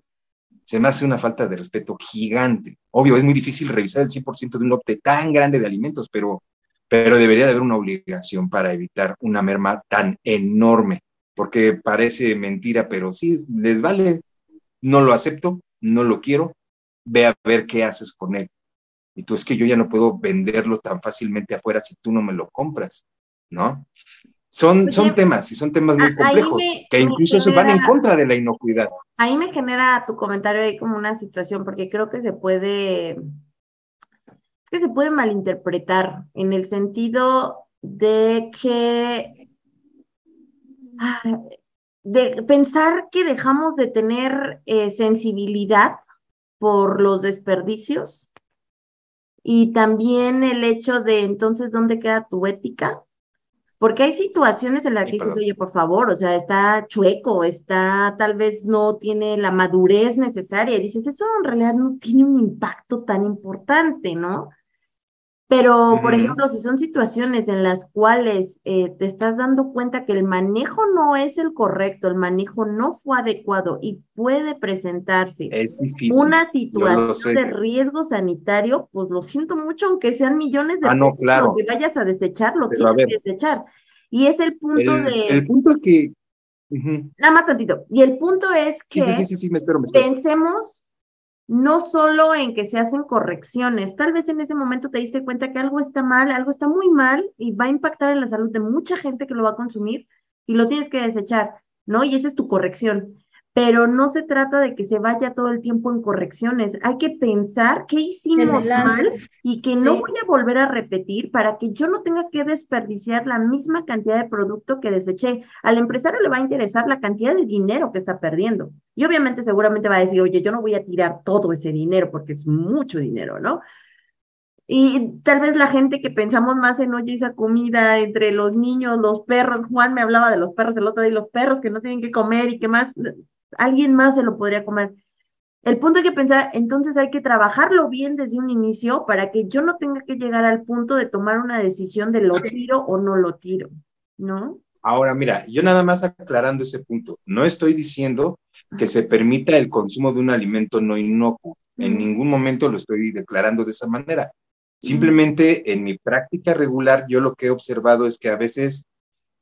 S2: se me hace una falta de respeto gigante. Obvio, es muy difícil revisar el 100% de un lote tan grande de alimentos, pero, pero debería de haber una obligación para evitar una merma tan enorme, porque parece mentira, pero sí, les vale, no lo acepto, no lo quiero, ve a ver qué haces con él. Y tú es que yo ya no puedo venderlo tan fácilmente afuera si tú no me lo compras, ¿no? Son, son temas y son temas muy complejos que incluso se van en contra de la inocuidad.
S1: Ahí me genera tu comentario ahí como una situación porque creo que se puede, es que se puede malinterpretar en el sentido de que de pensar que dejamos de tener eh, sensibilidad por los desperdicios y también el hecho de entonces dónde queda tu ética porque hay situaciones en las que dices, oye, por favor, o sea, está chueco, está, tal vez no tiene la madurez necesaria. Y dices, eso en realidad no tiene un impacto tan importante, ¿no? Pero, por ejemplo, si son situaciones en las cuales eh, te estás dando cuenta que el manejo no es el correcto, el manejo no fue adecuado y puede presentarse una situación de riesgo sanitario, pues lo siento mucho, aunque sean millones de
S2: ah, no, claro.
S1: que vayas a desechar, lo tienes que desechar. Y es el punto de...
S2: El punto que...
S1: Nada más tantito. Y el punto es que
S2: sí, sí, sí, me espero, me espero.
S1: pensemos no solo en que se hacen correcciones, tal vez en ese momento te diste cuenta que algo está mal, algo está muy mal y va a impactar en la salud de mucha gente que lo va a consumir y lo tienes que desechar, ¿no? Y esa es tu corrección pero no se trata de que se vaya todo el tiempo en correcciones. Hay que pensar qué hicimos mal y que no voy a volver a repetir para que yo no tenga que desperdiciar la misma cantidad de producto que deseché. Al empresario le va a interesar la cantidad de dinero que está perdiendo. Y obviamente seguramente va a decir, oye, yo no voy a tirar todo ese dinero porque es mucho dinero, ¿no? Y tal vez la gente que pensamos más en, oye, esa comida entre los niños, los perros, Juan me hablaba de los perros el otro día, los perros que no tienen que comer y que más, alguien más se lo podría comer. El punto hay que pensar, entonces hay que trabajarlo bien desde un inicio para que yo no tenga que llegar al punto de tomar una decisión de lo tiro o no lo tiro, ¿no?
S2: Ahora, mira, yo nada más aclarando ese punto, no estoy diciendo que se permita el consumo de un alimento no inocuo. En ningún momento lo estoy declarando de esa manera. Simplemente en mi práctica regular, yo lo que he observado es que a veces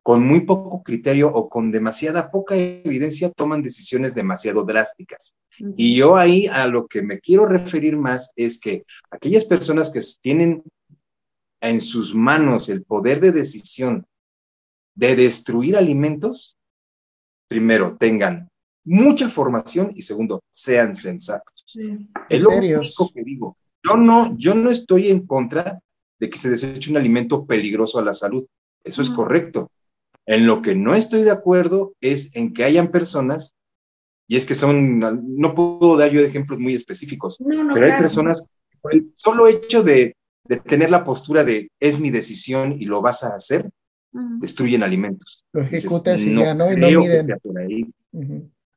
S2: con muy poco criterio o con demasiada poca evidencia toman decisiones demasiado drásticas. Y yo ahí a lo que me quiero referir más es que aquellas personas que tienen en sus manos el poder de decisión de destruir alimentos, primero tengan mucha formación y segundo, sean sensatos. Es lo único que digo. Yo no, yo no estoy en contra de que se deseche un alimento peligroso a la salud. Eso es correcto. En lo que no estoy de acuerdo es en que hayan personas, y es que son, no puedo dar yo ejemplos muy específicos, pero hay personas, por el solo hecho de, tener la postura de es mi decisión y lo vas a hacer, destruyen alimentos.
S4: Lo ejecutas y ya, ¿no? Y no miden. por ahí.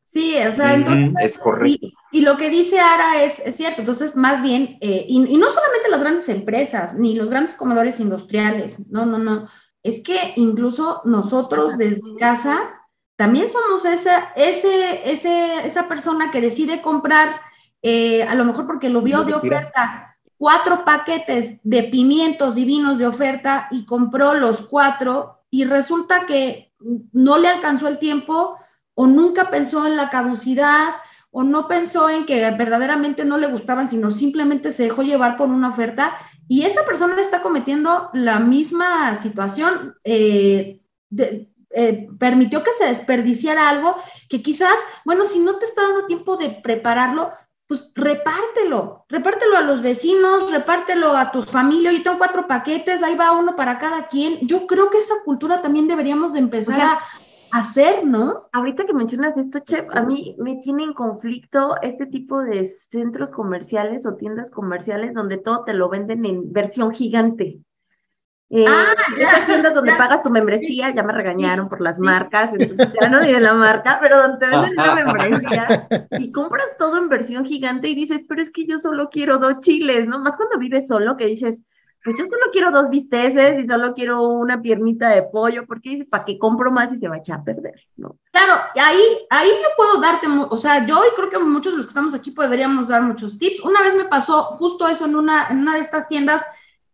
S3: Sí, o sea, entonces...
S2: es correcto.
S3: Y, lo que dice Ara es, cierto, entonces más bien, eh, y, y, no solamente las grandes empresas, ni los grandes comedores industriales, no, no, no, es que incluso nosotros desde casa también somos esa, ese, ese, esa persona que decide comprar, eh, a lo mejor porque lo vio de oferta, cuatro paquetes de pimientos divinos de oferta y compró los cuatro y resulta que no le alcanzó el tiempo o nunca pensó en la caducidad o no pensó en que verdaderamente no le gustaban, sino simplemente se dejó llevar por una oferta y esa persona está cometiendo la misma situación. Eh, eh, permitió que se desperdiciara algo que quizás, bueno, si no te está dando tiempo de prepararlo, pues repártelo, repártelo a los vecinos, repártelo a tu familia. Yo tengo cuatro paquetes, ahí va uno para cada quien. Yo creo que esa cultura también deberíamos de empezar a hacer, ¿no?
S1: Ahorita que mencionas esto, Chef, a mí me tiene en conflicto este tipo de centros comerciales o tiendas comerciales donde todo te lo venden en versión gigante. Eh, ah, ya, tiendas donde pagas tu membresía, ya me regañaron por las marcas, ya no diré la marca, pero donde te venden la membresía y compras todo en versión gigante y dices, pero es que yo solo quiero dos chiles, ¿no? Más cuando vives solo, que dices, pues yo solo quiero dos bisteces y solo quiero una piernita de pollo, porque dice, ¿para qué compro más y se va a echar a perder? ¿no?
S3: Claro, ahí, ahí yo puedo darte, o sea, yo y creo que muchos de los que estamos aquí podríamos dar muchos tips. Una vez me pasó justo eso en una, en una de estas tiendas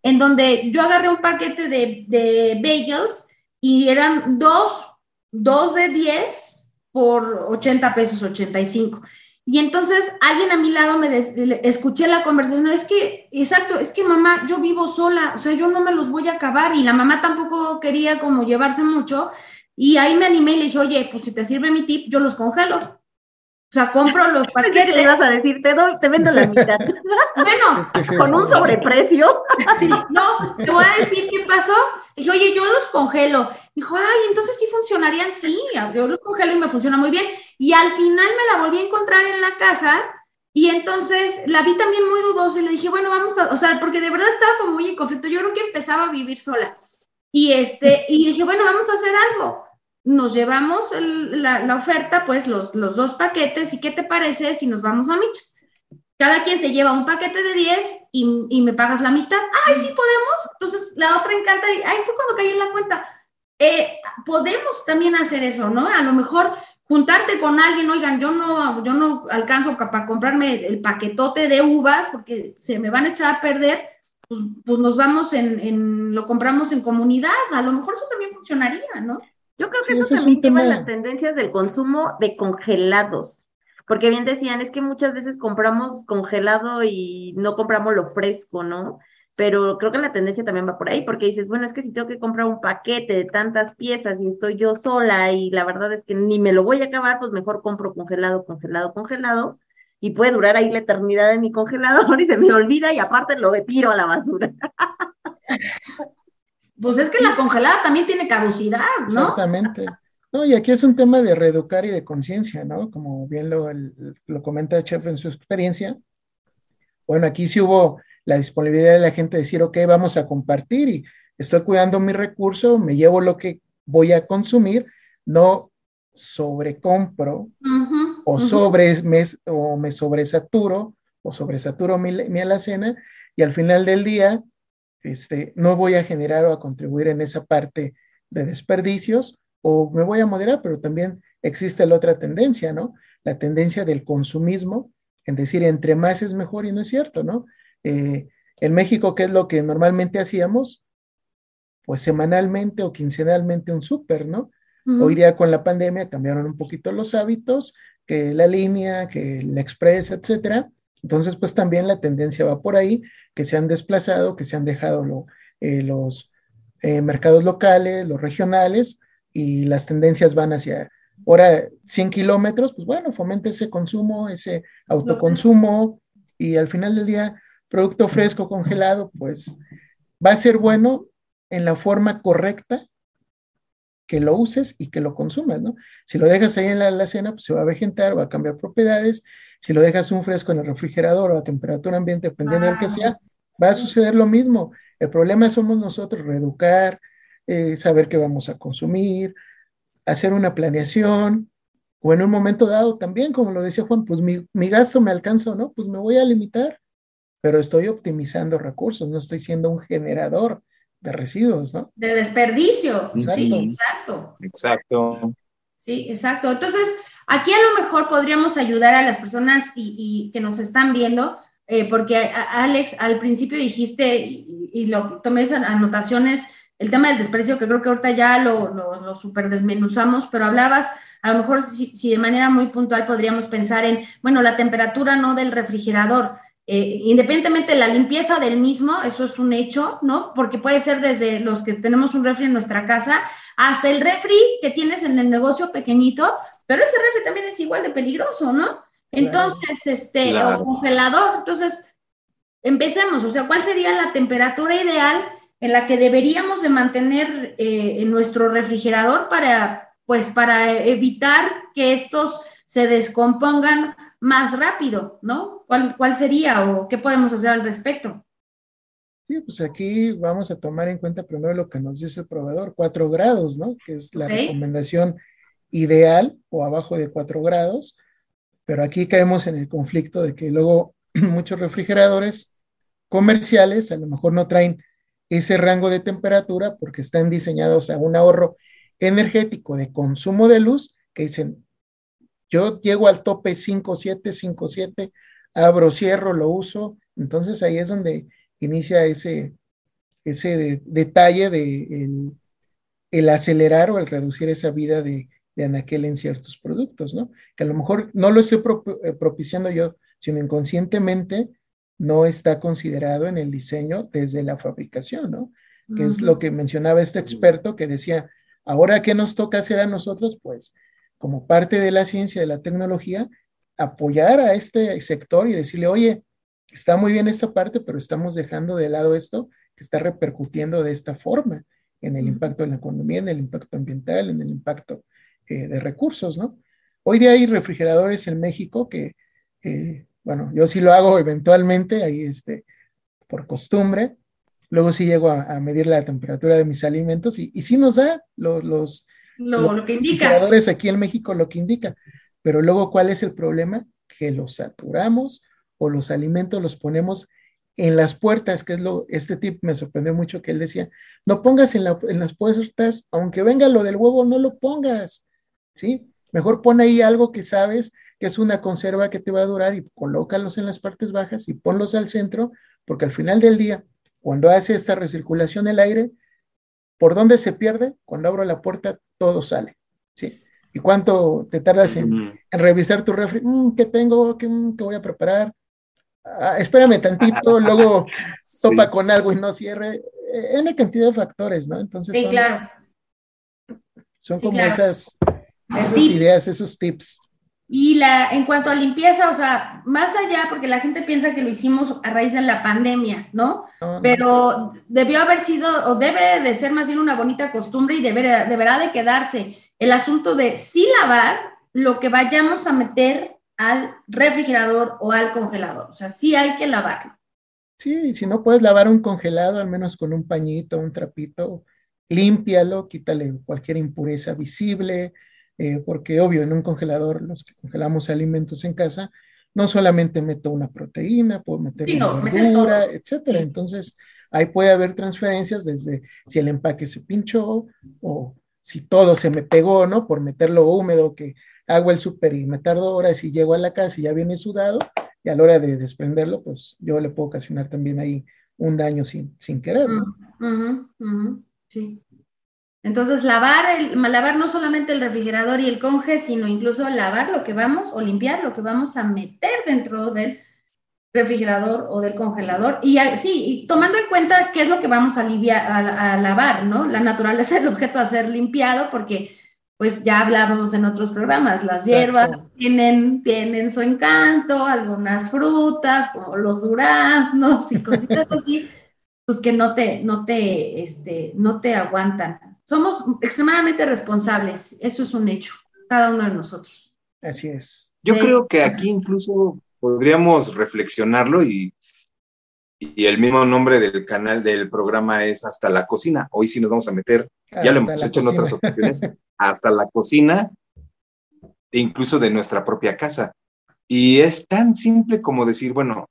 S3: en donde yo agarré un paquete de, de bagels y eran dos, dos de 10 por 80 pesos, 85. Y entonces alguien a mi lado me escuché la conversación, es que, exacto, es que mamá, yo vivo sola, o sea, yo no me los voy a acabar y la mamá tampoco quería como llevarse mucho. Y ahí me animé y le dije, oye, pues si te sirve mi tip, yo los congelo. O sea, compro los paquetes.
S1: te ibas a decir, te, doy, te vendo la mitad.
S3: bueno,
S1: con un sobreprecio.
S3: sí, no, te voy a decir qué pasó. Dije, oye, yo los congelo. Dijo, ay, entonces sí funcionarían. Sí, yo los congelo y me funciona muy bien. Y al final me la volví a encontrar en la caja y entonces la vi también muy dudosa y le dije, bueno, vamos a, o sea, porque de verdad estaba como muy en conflicto. Yo creo que empezaba a vivir sola. Y este, y dije, bueno, vamos a hacer algo. Nos llevamos la, oferta, pues los, los dos paquetes, ¿y qué te parece si nos vamos a michas? Cada quien se lleva un paquete de 10 y, y me pagas la mitad. ¡Ay, sí podemos! Entonces la otra encanta y ahí fue cuando caí en la cuenta. Eh, podemos también hacer eso, ¿no? A lo mejor juntarte con alguien, oigan, yo no, yo no alcanzo para comprarme el paquetote de uvas porque se me van a echar a perder, pues, pues nos vamos en, en, lo compramos en comunidad, a lo mejor eso también funcionaría, ¿no?
S1: Yo creo que eso también lleva las tendencias del consumo de congelados, porque bien decían, es que muchas veces compramos congelado y no compramos lo fresco, ¿no? pero creo que la tendencia también va por ahí, porque dices, bueno, es que si tengo que comprar un paquete de tantas piezas y estoy yo sola y la verdad es que ni me lo voy a acabar, pues mejor compro congelado, congelado, congelado, y puede durar ahí la eternidad en mi congelador y se me olvida y aparte lo retiro a la basura.
S3: Pues es que la congelada también tiene caducidad, ¿no?
S4: Exactamente. No, y aquí es un tema de reeducar y de conciencia, ¿no? Como bien lo, lo comenta Chef en su experiencia. Bueno, aquí sí hubo la disponibilidad de la gente de decir, ok, vamos a compartir y estoy cuidando mi recurso, me llevo lo que voy a consumir, no sobrecompro o, sobre, me, o me sobresaturo o sobresaturo mi, mi alacena y al final del día este, no voy a generar o a contribuir en esa parte de desperdicios o me voy a moderar, pero también existe la otra tendencia, ¿no? La tendencia del consumismo, en decir entre más es mejor y no es cierto, ¿no? Eh, en México, ¿qué es lo que normalmente hacíamos? pues semanalmente o quincenalmente un súper, ¿no? Hoy día con la pandemia cambiaron un poquito los hábitos, que la línea, que la express, etcétera. Entonces, pues también la tendencia va por ahí, que se han desplazado, que se han dejado eh, los eh, mercados locales, los regionales, y las tendencias van hacia, ahora 100 kilómetros, pues bueno, fomente ese consumo, ese autoconsumo, y al final del día, producto fresco, congelado, pues va a ser bueno en la forma correcta que lo uses y que lo consumas, ¿no? Si lo dejas ahí en la alacena, pues se va a vegetar, va a cambiar propiedades. Si lo dejas un fresco en el refrigerador o a temperatura ambiente, dependiendo del que sea, va a suceder lo mismo. El problema somos nosotros, reeducar, eh, saber qué vamos a consumir, hacer una planeación, o en un momento dado también, como lo decía Juan, pues mi, mi gasto me alcanza o no, pues me voy a limitar, pero estoy optimizando recursos, no estoy siendo un generador de residuos, ¿no?
S3: De desperdicio, sí, exacto.
S2: Exacto.
S3: Sí, exacto. Entonces, aquí a lo mejor podríamos ayudar a las personas y, que nos están viendo, eh, porque Alex, al principio dijiste, y, lo tomé anotaciones, el tema del desprecio, que creo que ahorita ya lo, lo, lo super desmenuzamos, pero hablabas, a lo mejor si, si, de manera muy puntual podríamos pensar en, bueno, la temperatura no del refrigerador, eh, independientemente de la limpieza del mismo, eso es un hecho, ¿no? Porque puede ser desde los que tenemos un refri en nuestra casa hasta el refri que tienes en el negocio pequeñito, pero ese refri también es igual de peligroso, ¿no? Entonces, este, o congelador, entonces, empecemos, o sea, ¿cuál sería la temperatura ideal en la que deberíamos de mantener eh, nuestro refrigerador para, pues, para evitar que estos se descompongan más rápido, ¿no? ¿Cuál, ¿Cuál sería o qué podemos hacer al respecto?
S4: Sí, pues aquí vamos a tomar en cuenta primero lo que nos dice el proveedor, cuatro grados, ¿no? Que es la recomendación ideal o abajo de cuatro grados, pero aquí caemos en el conflicto de que luego muchos refrigeradores comerciales a lo mejor no traen ese rango de temperatura porque están diseñados a un ahorro energético de consumo de luz que dicen yo llego al tope 5.7, 5.7, abro, cierro, lo uso. Entonces ahí es donde inicia ese, ese detalle de el, acelerar o el reducir esa vida de, de, anaquel en ciertos productos, ¿no? Que a lo mejor no lo estoy eh, propiciando yo, sino inconscientemente no está considerado en el diseño desde la fabricación, ¿no? Que es lo que mencionaba este experto que decía, ahora qué nos toca hacer a nosotros, pues como parte de la ciencia, de la tecnología, apoyar a este sector y decirle, oye, está muy bien esta parte, pero estamos dejando de lado esto que está repercutiendo de esta forma en el impacto en la economía, en el impacto ambiental, en el impacto eh, de recursos, ¿no? Hoy día hay refrigeradores en México que, eh, bueno, yo sí lo hago eventualmente, ahí este, por costumbre, luego sí llego a, medir la temperatura de mis alimentos y, y sí nos da los,
S3: lo, que indica.
S4: aquí en México lo que indica. Pero luego, ¿cuál es el problema? Que los saturamos o los alimentos los ponemos en las puertas, que es lo, este tip me sorprendió mucho que él decía, no pongas en, en las puertas, aunque venga lo del huevo, no lo pongas, ¿sí? Mejor pon ahí algo que sabes que es una conserva que te va a durar y colócalos en las partes bajas y ponlos al centro, porque al final del día, cuando hace esta recirculación el aire, ¿Por dónde se pierde? Cuando abro la puerta, todo sale. ¿sí? ¿Y cuánto te tardas en, revisar tu refri? Mm, ¿Qué tengo? ¿Qué, mm, voy a preparar? Ah, espérame tantito, luego topa con algo y no cierre. Eh, N cantidad de factores, ¿no? Entonces,
S3: son, claro.
S4: son como esas, esas ideas, esos tips.
S3: Y la, en cuanto a limpieza, o sea, más allá, porque la gente piensa que lo hicimos a raíz de la pandemia, ¿no? Pero debió haber sido, o debe de ser más bien una bonita costumbre y deberá de quedarse el asunto de sí lavar lo que vayamos a meter al refrigerador o al congelador. O sea, sí hay que lavarlo.
S4: Sí, si no puedes lavar un congelado, al menos con un pañito, un trapito, límpialo, quítale cualquier impureza visible, eh, porque obvio, en un congelador, los que congelamos alimentos en casa, no solamente meto una proteína, puedo meter una verdura, etcétera. Entonces, ahí puede haber transferencias desde si el empaque se pinchó o si todo se me pegó, ¿no? Por meterlo húmedo, que hago el súper y me tardo horas y llego a la casa y ya viene sudado, y a la hora de desprenderlo, pues yo le puedo ocasionar también ahí un daño sin, sin querer,
S3: Sí. Entonces, lavar, el, lavar no solamente el refrigerador y el conge, sino incluso lavar lo que vamos o limpiar lo que vamos a meter dentro del refrigerador o del congelador. Y sí, y tomando en cuenta qué es lo que vamos a, a, lavar, ¿no? La naturaleza del objeto a ser limpiado, porque pues ya hablábamos en otros programas, las hierbas tienen, tienen su encanto, algunas frutas como los duraznos y cositas así, pues que no te, no te, este, no te aguantan. Somos extremadamente responsables, eso es un hecho, cada uno de nosotros.
S4: Así es.
S2: Yo creo que aquí incluso podríamos reflexionarlo y, y el mismo nombre del canal del programa es Hasta la Cocina. Hoy sí nos vamos a meter, ya lo hemos hecho en otras ocasiones, hasta la cocina, e incluso de nuestra propia casa. Y es tan simple como decir, bueno,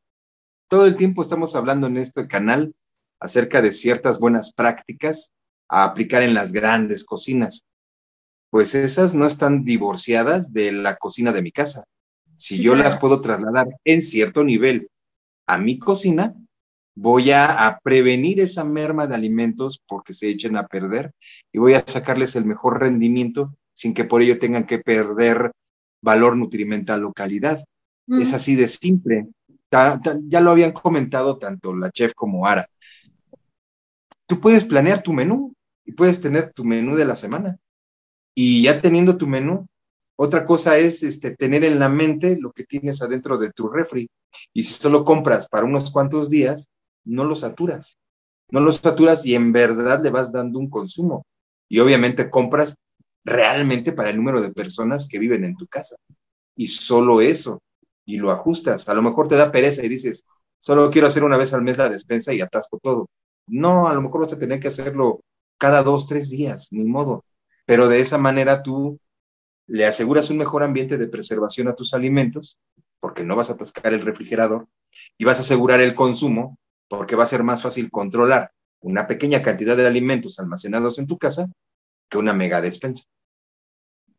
S2: todo el tiempo estamos hablando en este canal acerca de ciertas buenas prácticas a aplicar en las grandes cocinas. Pues esas no están divorciadas de la cocina de mi casa. Si yo las puedo trasladar en cierto nivel a mi cocina, voy a, prevenir esa merma de alimentos porque se echen a perder y voy a sacarles el mejor rendimiento sin que por ello tengan que perder valor nutrimental o calidad. Es así de simple. ya lo habían comentado tanto la chef como Ara. Tú puedes planear tu menú y puedes tener tu menú de la semana. Y ya teniendo tu menú, otra cosa es este, tener en la mente lo que tienes adentro de tu refri. Y si solo compras para unos cuantos días, no lo saturas. No lo saturas y en verdad le vas dando un consumo. Y obviamente compras realmente para el número de personas que viven en tu casa. Y solo eso. Y lo ajustas. A lo mejor te da pereza y dices, solo quiero hacer una vez al mes la despensa y atasco todo. No, a lo mejor vas a tener que hacerlo cada dos, tres días, ni modo. Pero de esa manera tú le aseguras un mejor ambiente de preservación a tus alimentos, porque no vas a atascar el refrigerador, y vas a asegurar el consumo, porque va a ser más fácil controlar una pequeña cantidad de alimentos almacenados en tu casa que una mega despensa.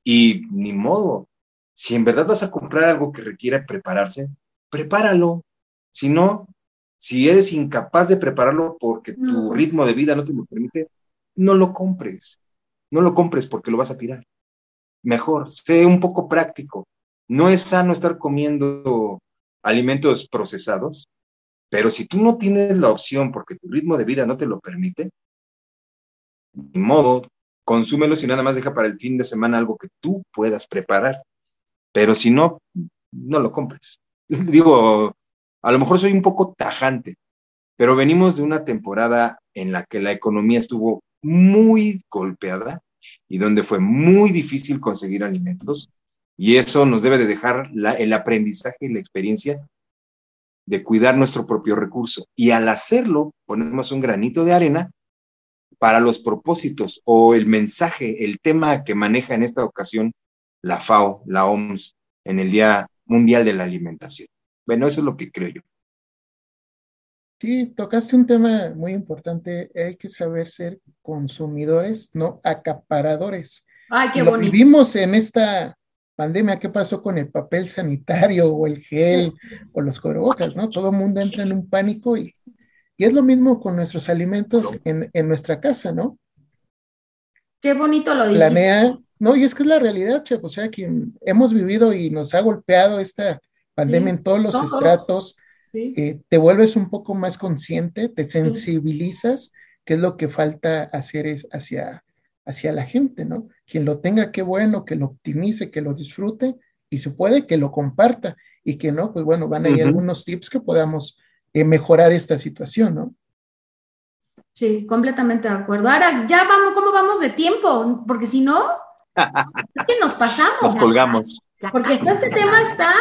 S2: Y ni modo, si en verdad vas a comprar algo que requiera prepararse, prepáralo. Si no, si eres incapaz de prepararlo porque tu ritmo de vida no te lo permite, no lo compres. No lo compres porque lo vas a tirar mejor, sé un poco práctico. No es sano estar comiendo alimentos procesados, pero si tú no tienes la opción porque tu ritmo de vida no te lo permite, de modo, consúmelo y nada más deja para el fin de semana algo que tú puedas preparar. Pero si no, no lo compres. Digo, a lo mejor soy un poco tajante, pero venimos de una temporada en la que la economía estuvo muy golpeada y donde fue muy difícil conseguir alimentos. Y eso nos debe de dejar el aprendizaje y la experiencia de cuidar nuestro propio recurso. Y al hacerlo, ponemos un granito de arena para los propósitos o el mensaje, el tema que maneja en esta ocasión la FAO, la OMS, en el Día Mundial de la Alimentación. Bueno, eso es lo que creo yo.
S4: Sí, tocaste un tema muy importante. Hay que saber ser consumidores, no acaparadores.
S3: Ay, qué bonito.
S4: Vivimos en esta pandemia, ¿qué pasó con el papel sanitario o el gel o los cubrebocas, no? Todo el mundo entra en un pánico y, y es lo mismo con nuestros alimentos en, en, nuestra casa, ¿no?
S3: Qué bonito lo
S4: dices. Planea, no, y es que es la realidad, chef, o sea, quien hemos vivido y nos ha golpeado esta pandemia en todos los estratos eh, te vuelves un poco más consciente, te sensibilizas, que es lo que falta hacer es hacia, hacia la gente, ¿no? Quien lo tenga, qué bueno, que lo optimice, que lo disfrute y se puede que lo comparta y que no, pues bueno, van a ir algunos tips que podamos eh, mejorar esta situación, ¿no?
S3: Sí, completamente de acuerdo. Ahora, ya vamos, ¿cómo vamos de tiempo? Porque si no, ¿qué nos pasamos?
S2: Nos colgamos.
S3: Porque este tema está...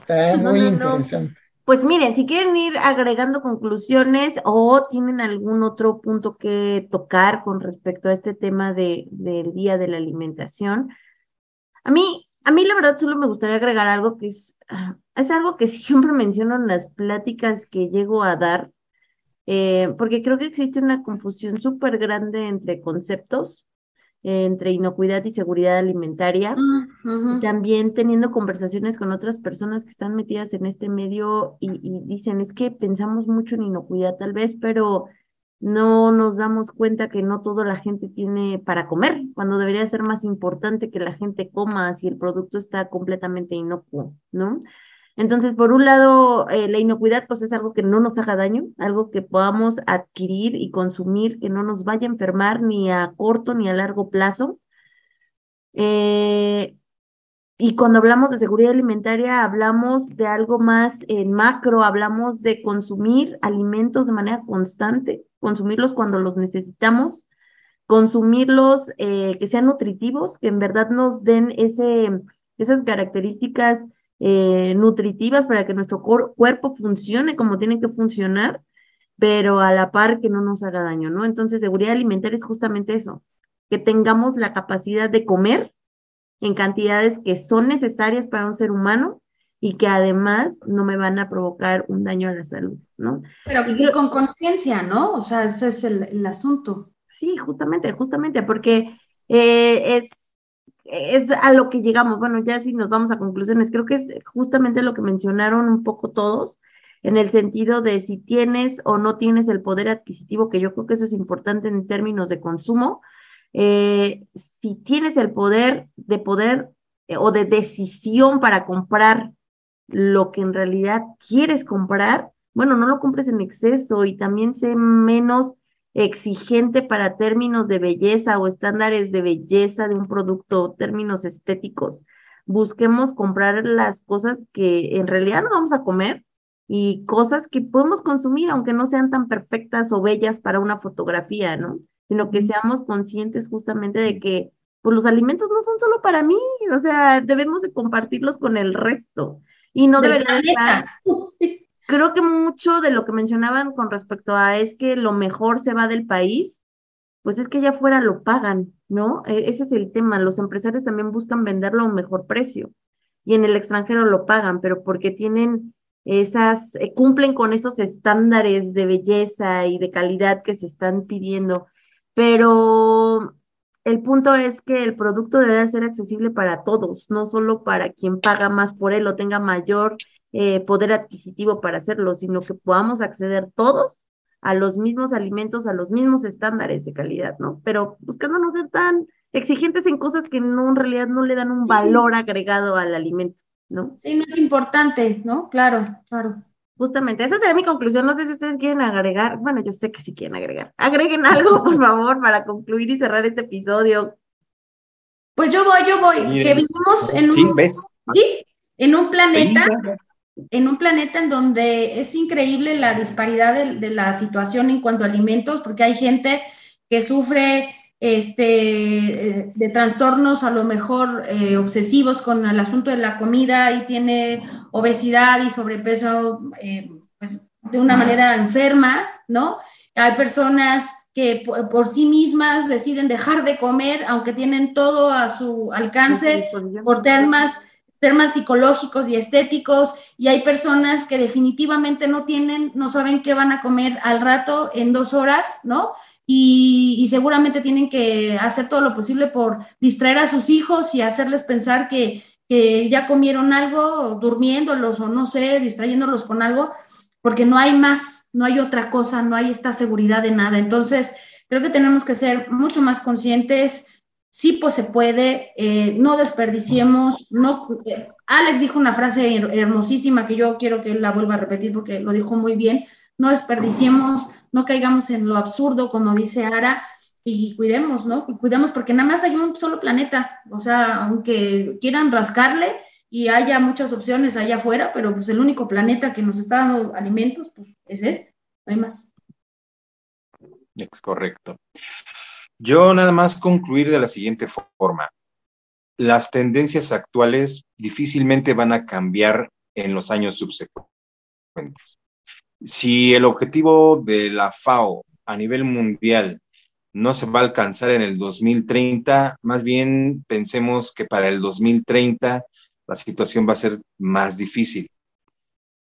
S4: Está muy interesante.
S1: Pues miren, si quieren ir agregando conclusiones o tienen algún otro punto que tocar con respecto a este tema de, del día de la alimentación, a mí, a mí la verdad solo me gustaría agregar algo que es, es algo que siempre menciono en las pláticas que llego a dar, eh, porque creo que existe una confusión súper grande entre conceptos entre inocuidad y seguridad alimentaria. y también teniendo conversaciones con otras personas que están metidas en este medio y, dicen, es que pensamos mucho en inocuidad tal vez, pero no nos damos cuenta que no toda la gente tiene para comer, cuando debería ser más importante que la gente coma si el producto está completamente inocuo, ¿no? Entonces, por un lado, eh, la inocuidad pues es algo que no nos haga daño, algo que podamos adquirir y consumir, que no nos vaya a enfermar ni a corto ni a largo plazo. Eh, y cuando hablamos de seguridad alimentaria, hablamos de algo más en macro, hablamos de consumir alimentos de manera constante, consumirlos cuando los necesitamos, consumirlos eh, que sean nutritivos, que en verdad nos den ese, esas características eh, nutritivas para que nuestro cuerpo funcione como tiene que funcionar, pero a la par que no nos haga daño, ¿no? Entonces, seguridad alimentaria es justamente eso, que tengamos la capacidad de comer en cantidades que son necesarias para un ser humano y que además no me van a provocar un daño a la salud, ¿no?
S3: Pero con conciencia, ¿no? O sea, ese es el, asunto.
S1: Sí, justamente, justamente, porque eh, es, es a lo que llegamos. Bueno, ya si nos vamos a conclusiones, creo que es justamente lo que mencionaron un poco todos, en el sentido de si tienes o no tienes el poder adquisitivo, que yo creo que eso es importante en términos de consumo, eh, si tienes el poder de poder eh, o de decisión para comprar lo que en realidad quieres comprar, bueno, no lo compres en exceso y también sé menos exigente para términos de belleza o estándares de belleza de un producto, términos estéticos. Busquemos comprar las cosas que en realidad no vamos a comer y cosas que podemos consumir, aunque no sean tan perfectas o bellas para una fotografía, ¿no? sino que seamos conscientes justamente de que pues, los alimentos no son solo para mí, o sea, debemos de compartirlos con el resto y no debería estar. Creo que mucho de lo que mencionaban con respecto a es que lo mejor se va del país, pues es que allá afuera lo pagan, ¿no? E, ese es el tema. Los empresarios también buscan venderlo a un mejor precio y en el extranjero lo pagan, pero porque tienen esas, eh, cumplen con esos estándares de belleza y de calidad que se están pidiendo pero el punto es que el producto debe ser accesible para todos, no solo para quien paga más por él o tenga mayor eh, poder adquisitivo para hacerlo, sino que podamos acceder todos a los mismos alimentos, a los mismos estándares de calidad, ¿no? Pero buscando no ser tan exigentes en cosas que no, en realidad no le dan un valor agregado al alimento, ¿no?
S3: Sí, no es importante, ¿no? Claro, claro.
S1: Justamente, esa será mi conclusión. No sé si ustedes quieren agregar. Bueno, yo sé que sí quieren agregar. Agreguen algo, por favor, para concluir y cerrar este episodio.
S3: Pues yo voy, yo voy. que vivimos en un, ¿sí? en un planeta, en un planeta en donde es increíble la disparidad de, de la situación en cuanto a alimentos, porque hay gente que sufre este, de trastornos a lo mejor eh, obsesivos con el asunto de la comida y tiene obesidad y sobrepeso eh, pues, de una manera enferma, ¿no? Hay personas que por, sí mismas deciden dejar de comer, aunque tienen todo a su alcance, por temas, temas psicológicos y estéticos, y hay personas que definitivamente no tienen, no saben qué van a comer al rato en dos horas, ¿no? Y, seguramente tienen que hacer todo lo posible por distraer a sus hijos y hacerles pensar que, ya comieron algo, durmiéndolos o no sé, distrayéndolos con algo, porque no hay más, no hay otra cosa, no hay esta seguridad de nada. Entonces, creo que tenemos que ser mucho más conscientes. Sí, pues se puede, eh, no desperdiciemos, no, eh, Alex dijo una frase hermosísima que yo quiero que él la vuelva a repetir porque lo dijo muy bien, no desperdiciemos no caigamos en lo absurdo, como dice Ara, y cuidemos, ¿no? cuidemos porque nada más hay un solo planeta, o sea, aunque quieran rascarle y haya muchas opciones allá afuera, pero pues el único planeta que nos está dando alimentos, pues es este, no hay más.
S2: Es correcto. Yo nada más concluir de la siguiente forma. Las tendencias actuales difícilmente van a cambiar en los años subsecuentes. Si el objetivo de la FAO a nivel mundial no se va a alcanzar en el 2030, más bien pensemos que para el 2030 la situación va a ser más difícil.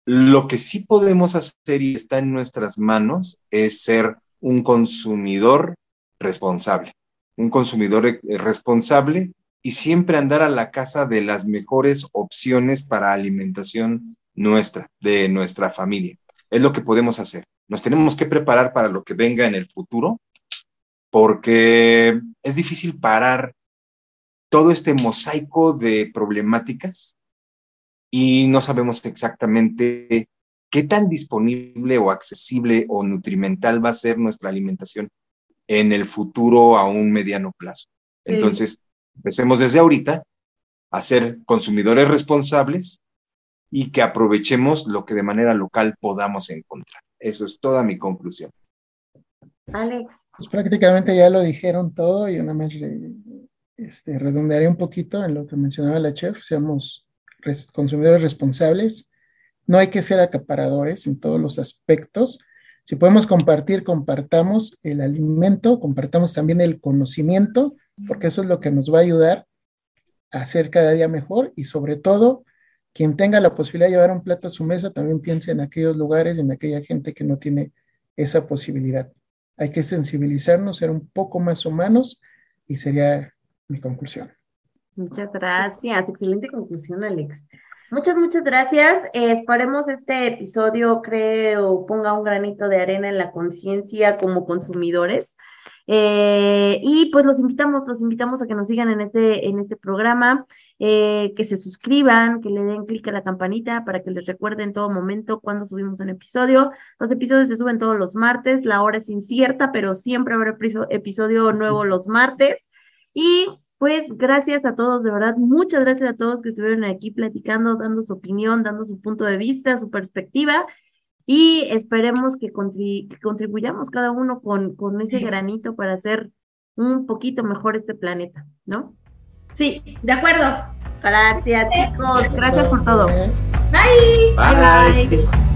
S2: Lo que sí podemos hacer y está en nuestras manos es ser un consumidor responsable, un consumidor eh, responsable y siempre andar a la casa de las mejores opciones para alimentación nuestra, de nuestra familia. Es lo que podemos hacer. nos tenemos que preparar para lo que venga en el futuro, porque es difícil parar todo este mosaico de problemáticas y no sabemos exactamente qué tan disponible o accesible o nutrimental va a ser nuestra alimentación en el futuro a un mediano plazo. Entonces, empecemos desde ahorita a ser consumidores responsables y que aprovechemos lo que de manera local podamos encontrar. Eso es toda mi conclusión.
S1: Alex.
S4: Pues prácticamente ya lo dijeron todo y una más este, redondearé un poquito en lo que mencionaba la chef, seamos consumidores responsables, no hay que ser acaparadores en todos los aspectos. Si podemos compartir, compartamos el alimento, compartamos también el conocimiento, porque eso es lo que nos va a ayudar a ser cada día mejor y sobre todo, quien tenga la posibilidad de llevar un plato a su mesa, también piense en aquellos lugares en aquella gente que no tiene esa posibilidad. Hay que sensibilizarnos, ser un poco más humanos y sería mi conclusión.
S1: Muchas gracias. Excelente conclusión, Alex. Muchas, muchas gracias. esperemos este episodio, creo, ponga un granito de arena en la conciencia como consumidores. Eh, y pues los invitamos, los invitamos a que nos sigan en este, en este programa, eh, que se suscriban, que le den clic a la campanita para que les recuerde en todo momento cuando subimos un episodio. Los episodios se suben todos los martes, la hora es incierta, pero siempre habrá episodio nuevo los martes. Y pues gracias a todos, de verdad, muchas gracias a todos que estuvieron aquí platicando, dando su opinión, dando su punto de vista, su perspectiva y esperemos que, contribuyamos cada uno con, con ese granito para hacer un poquito mejor este planeta, ¿no?
S3: Sí, de acuerdo.
S1: Gracias, chicos. Gracias por todo.
S3: Bye.
S2: Bye. bye.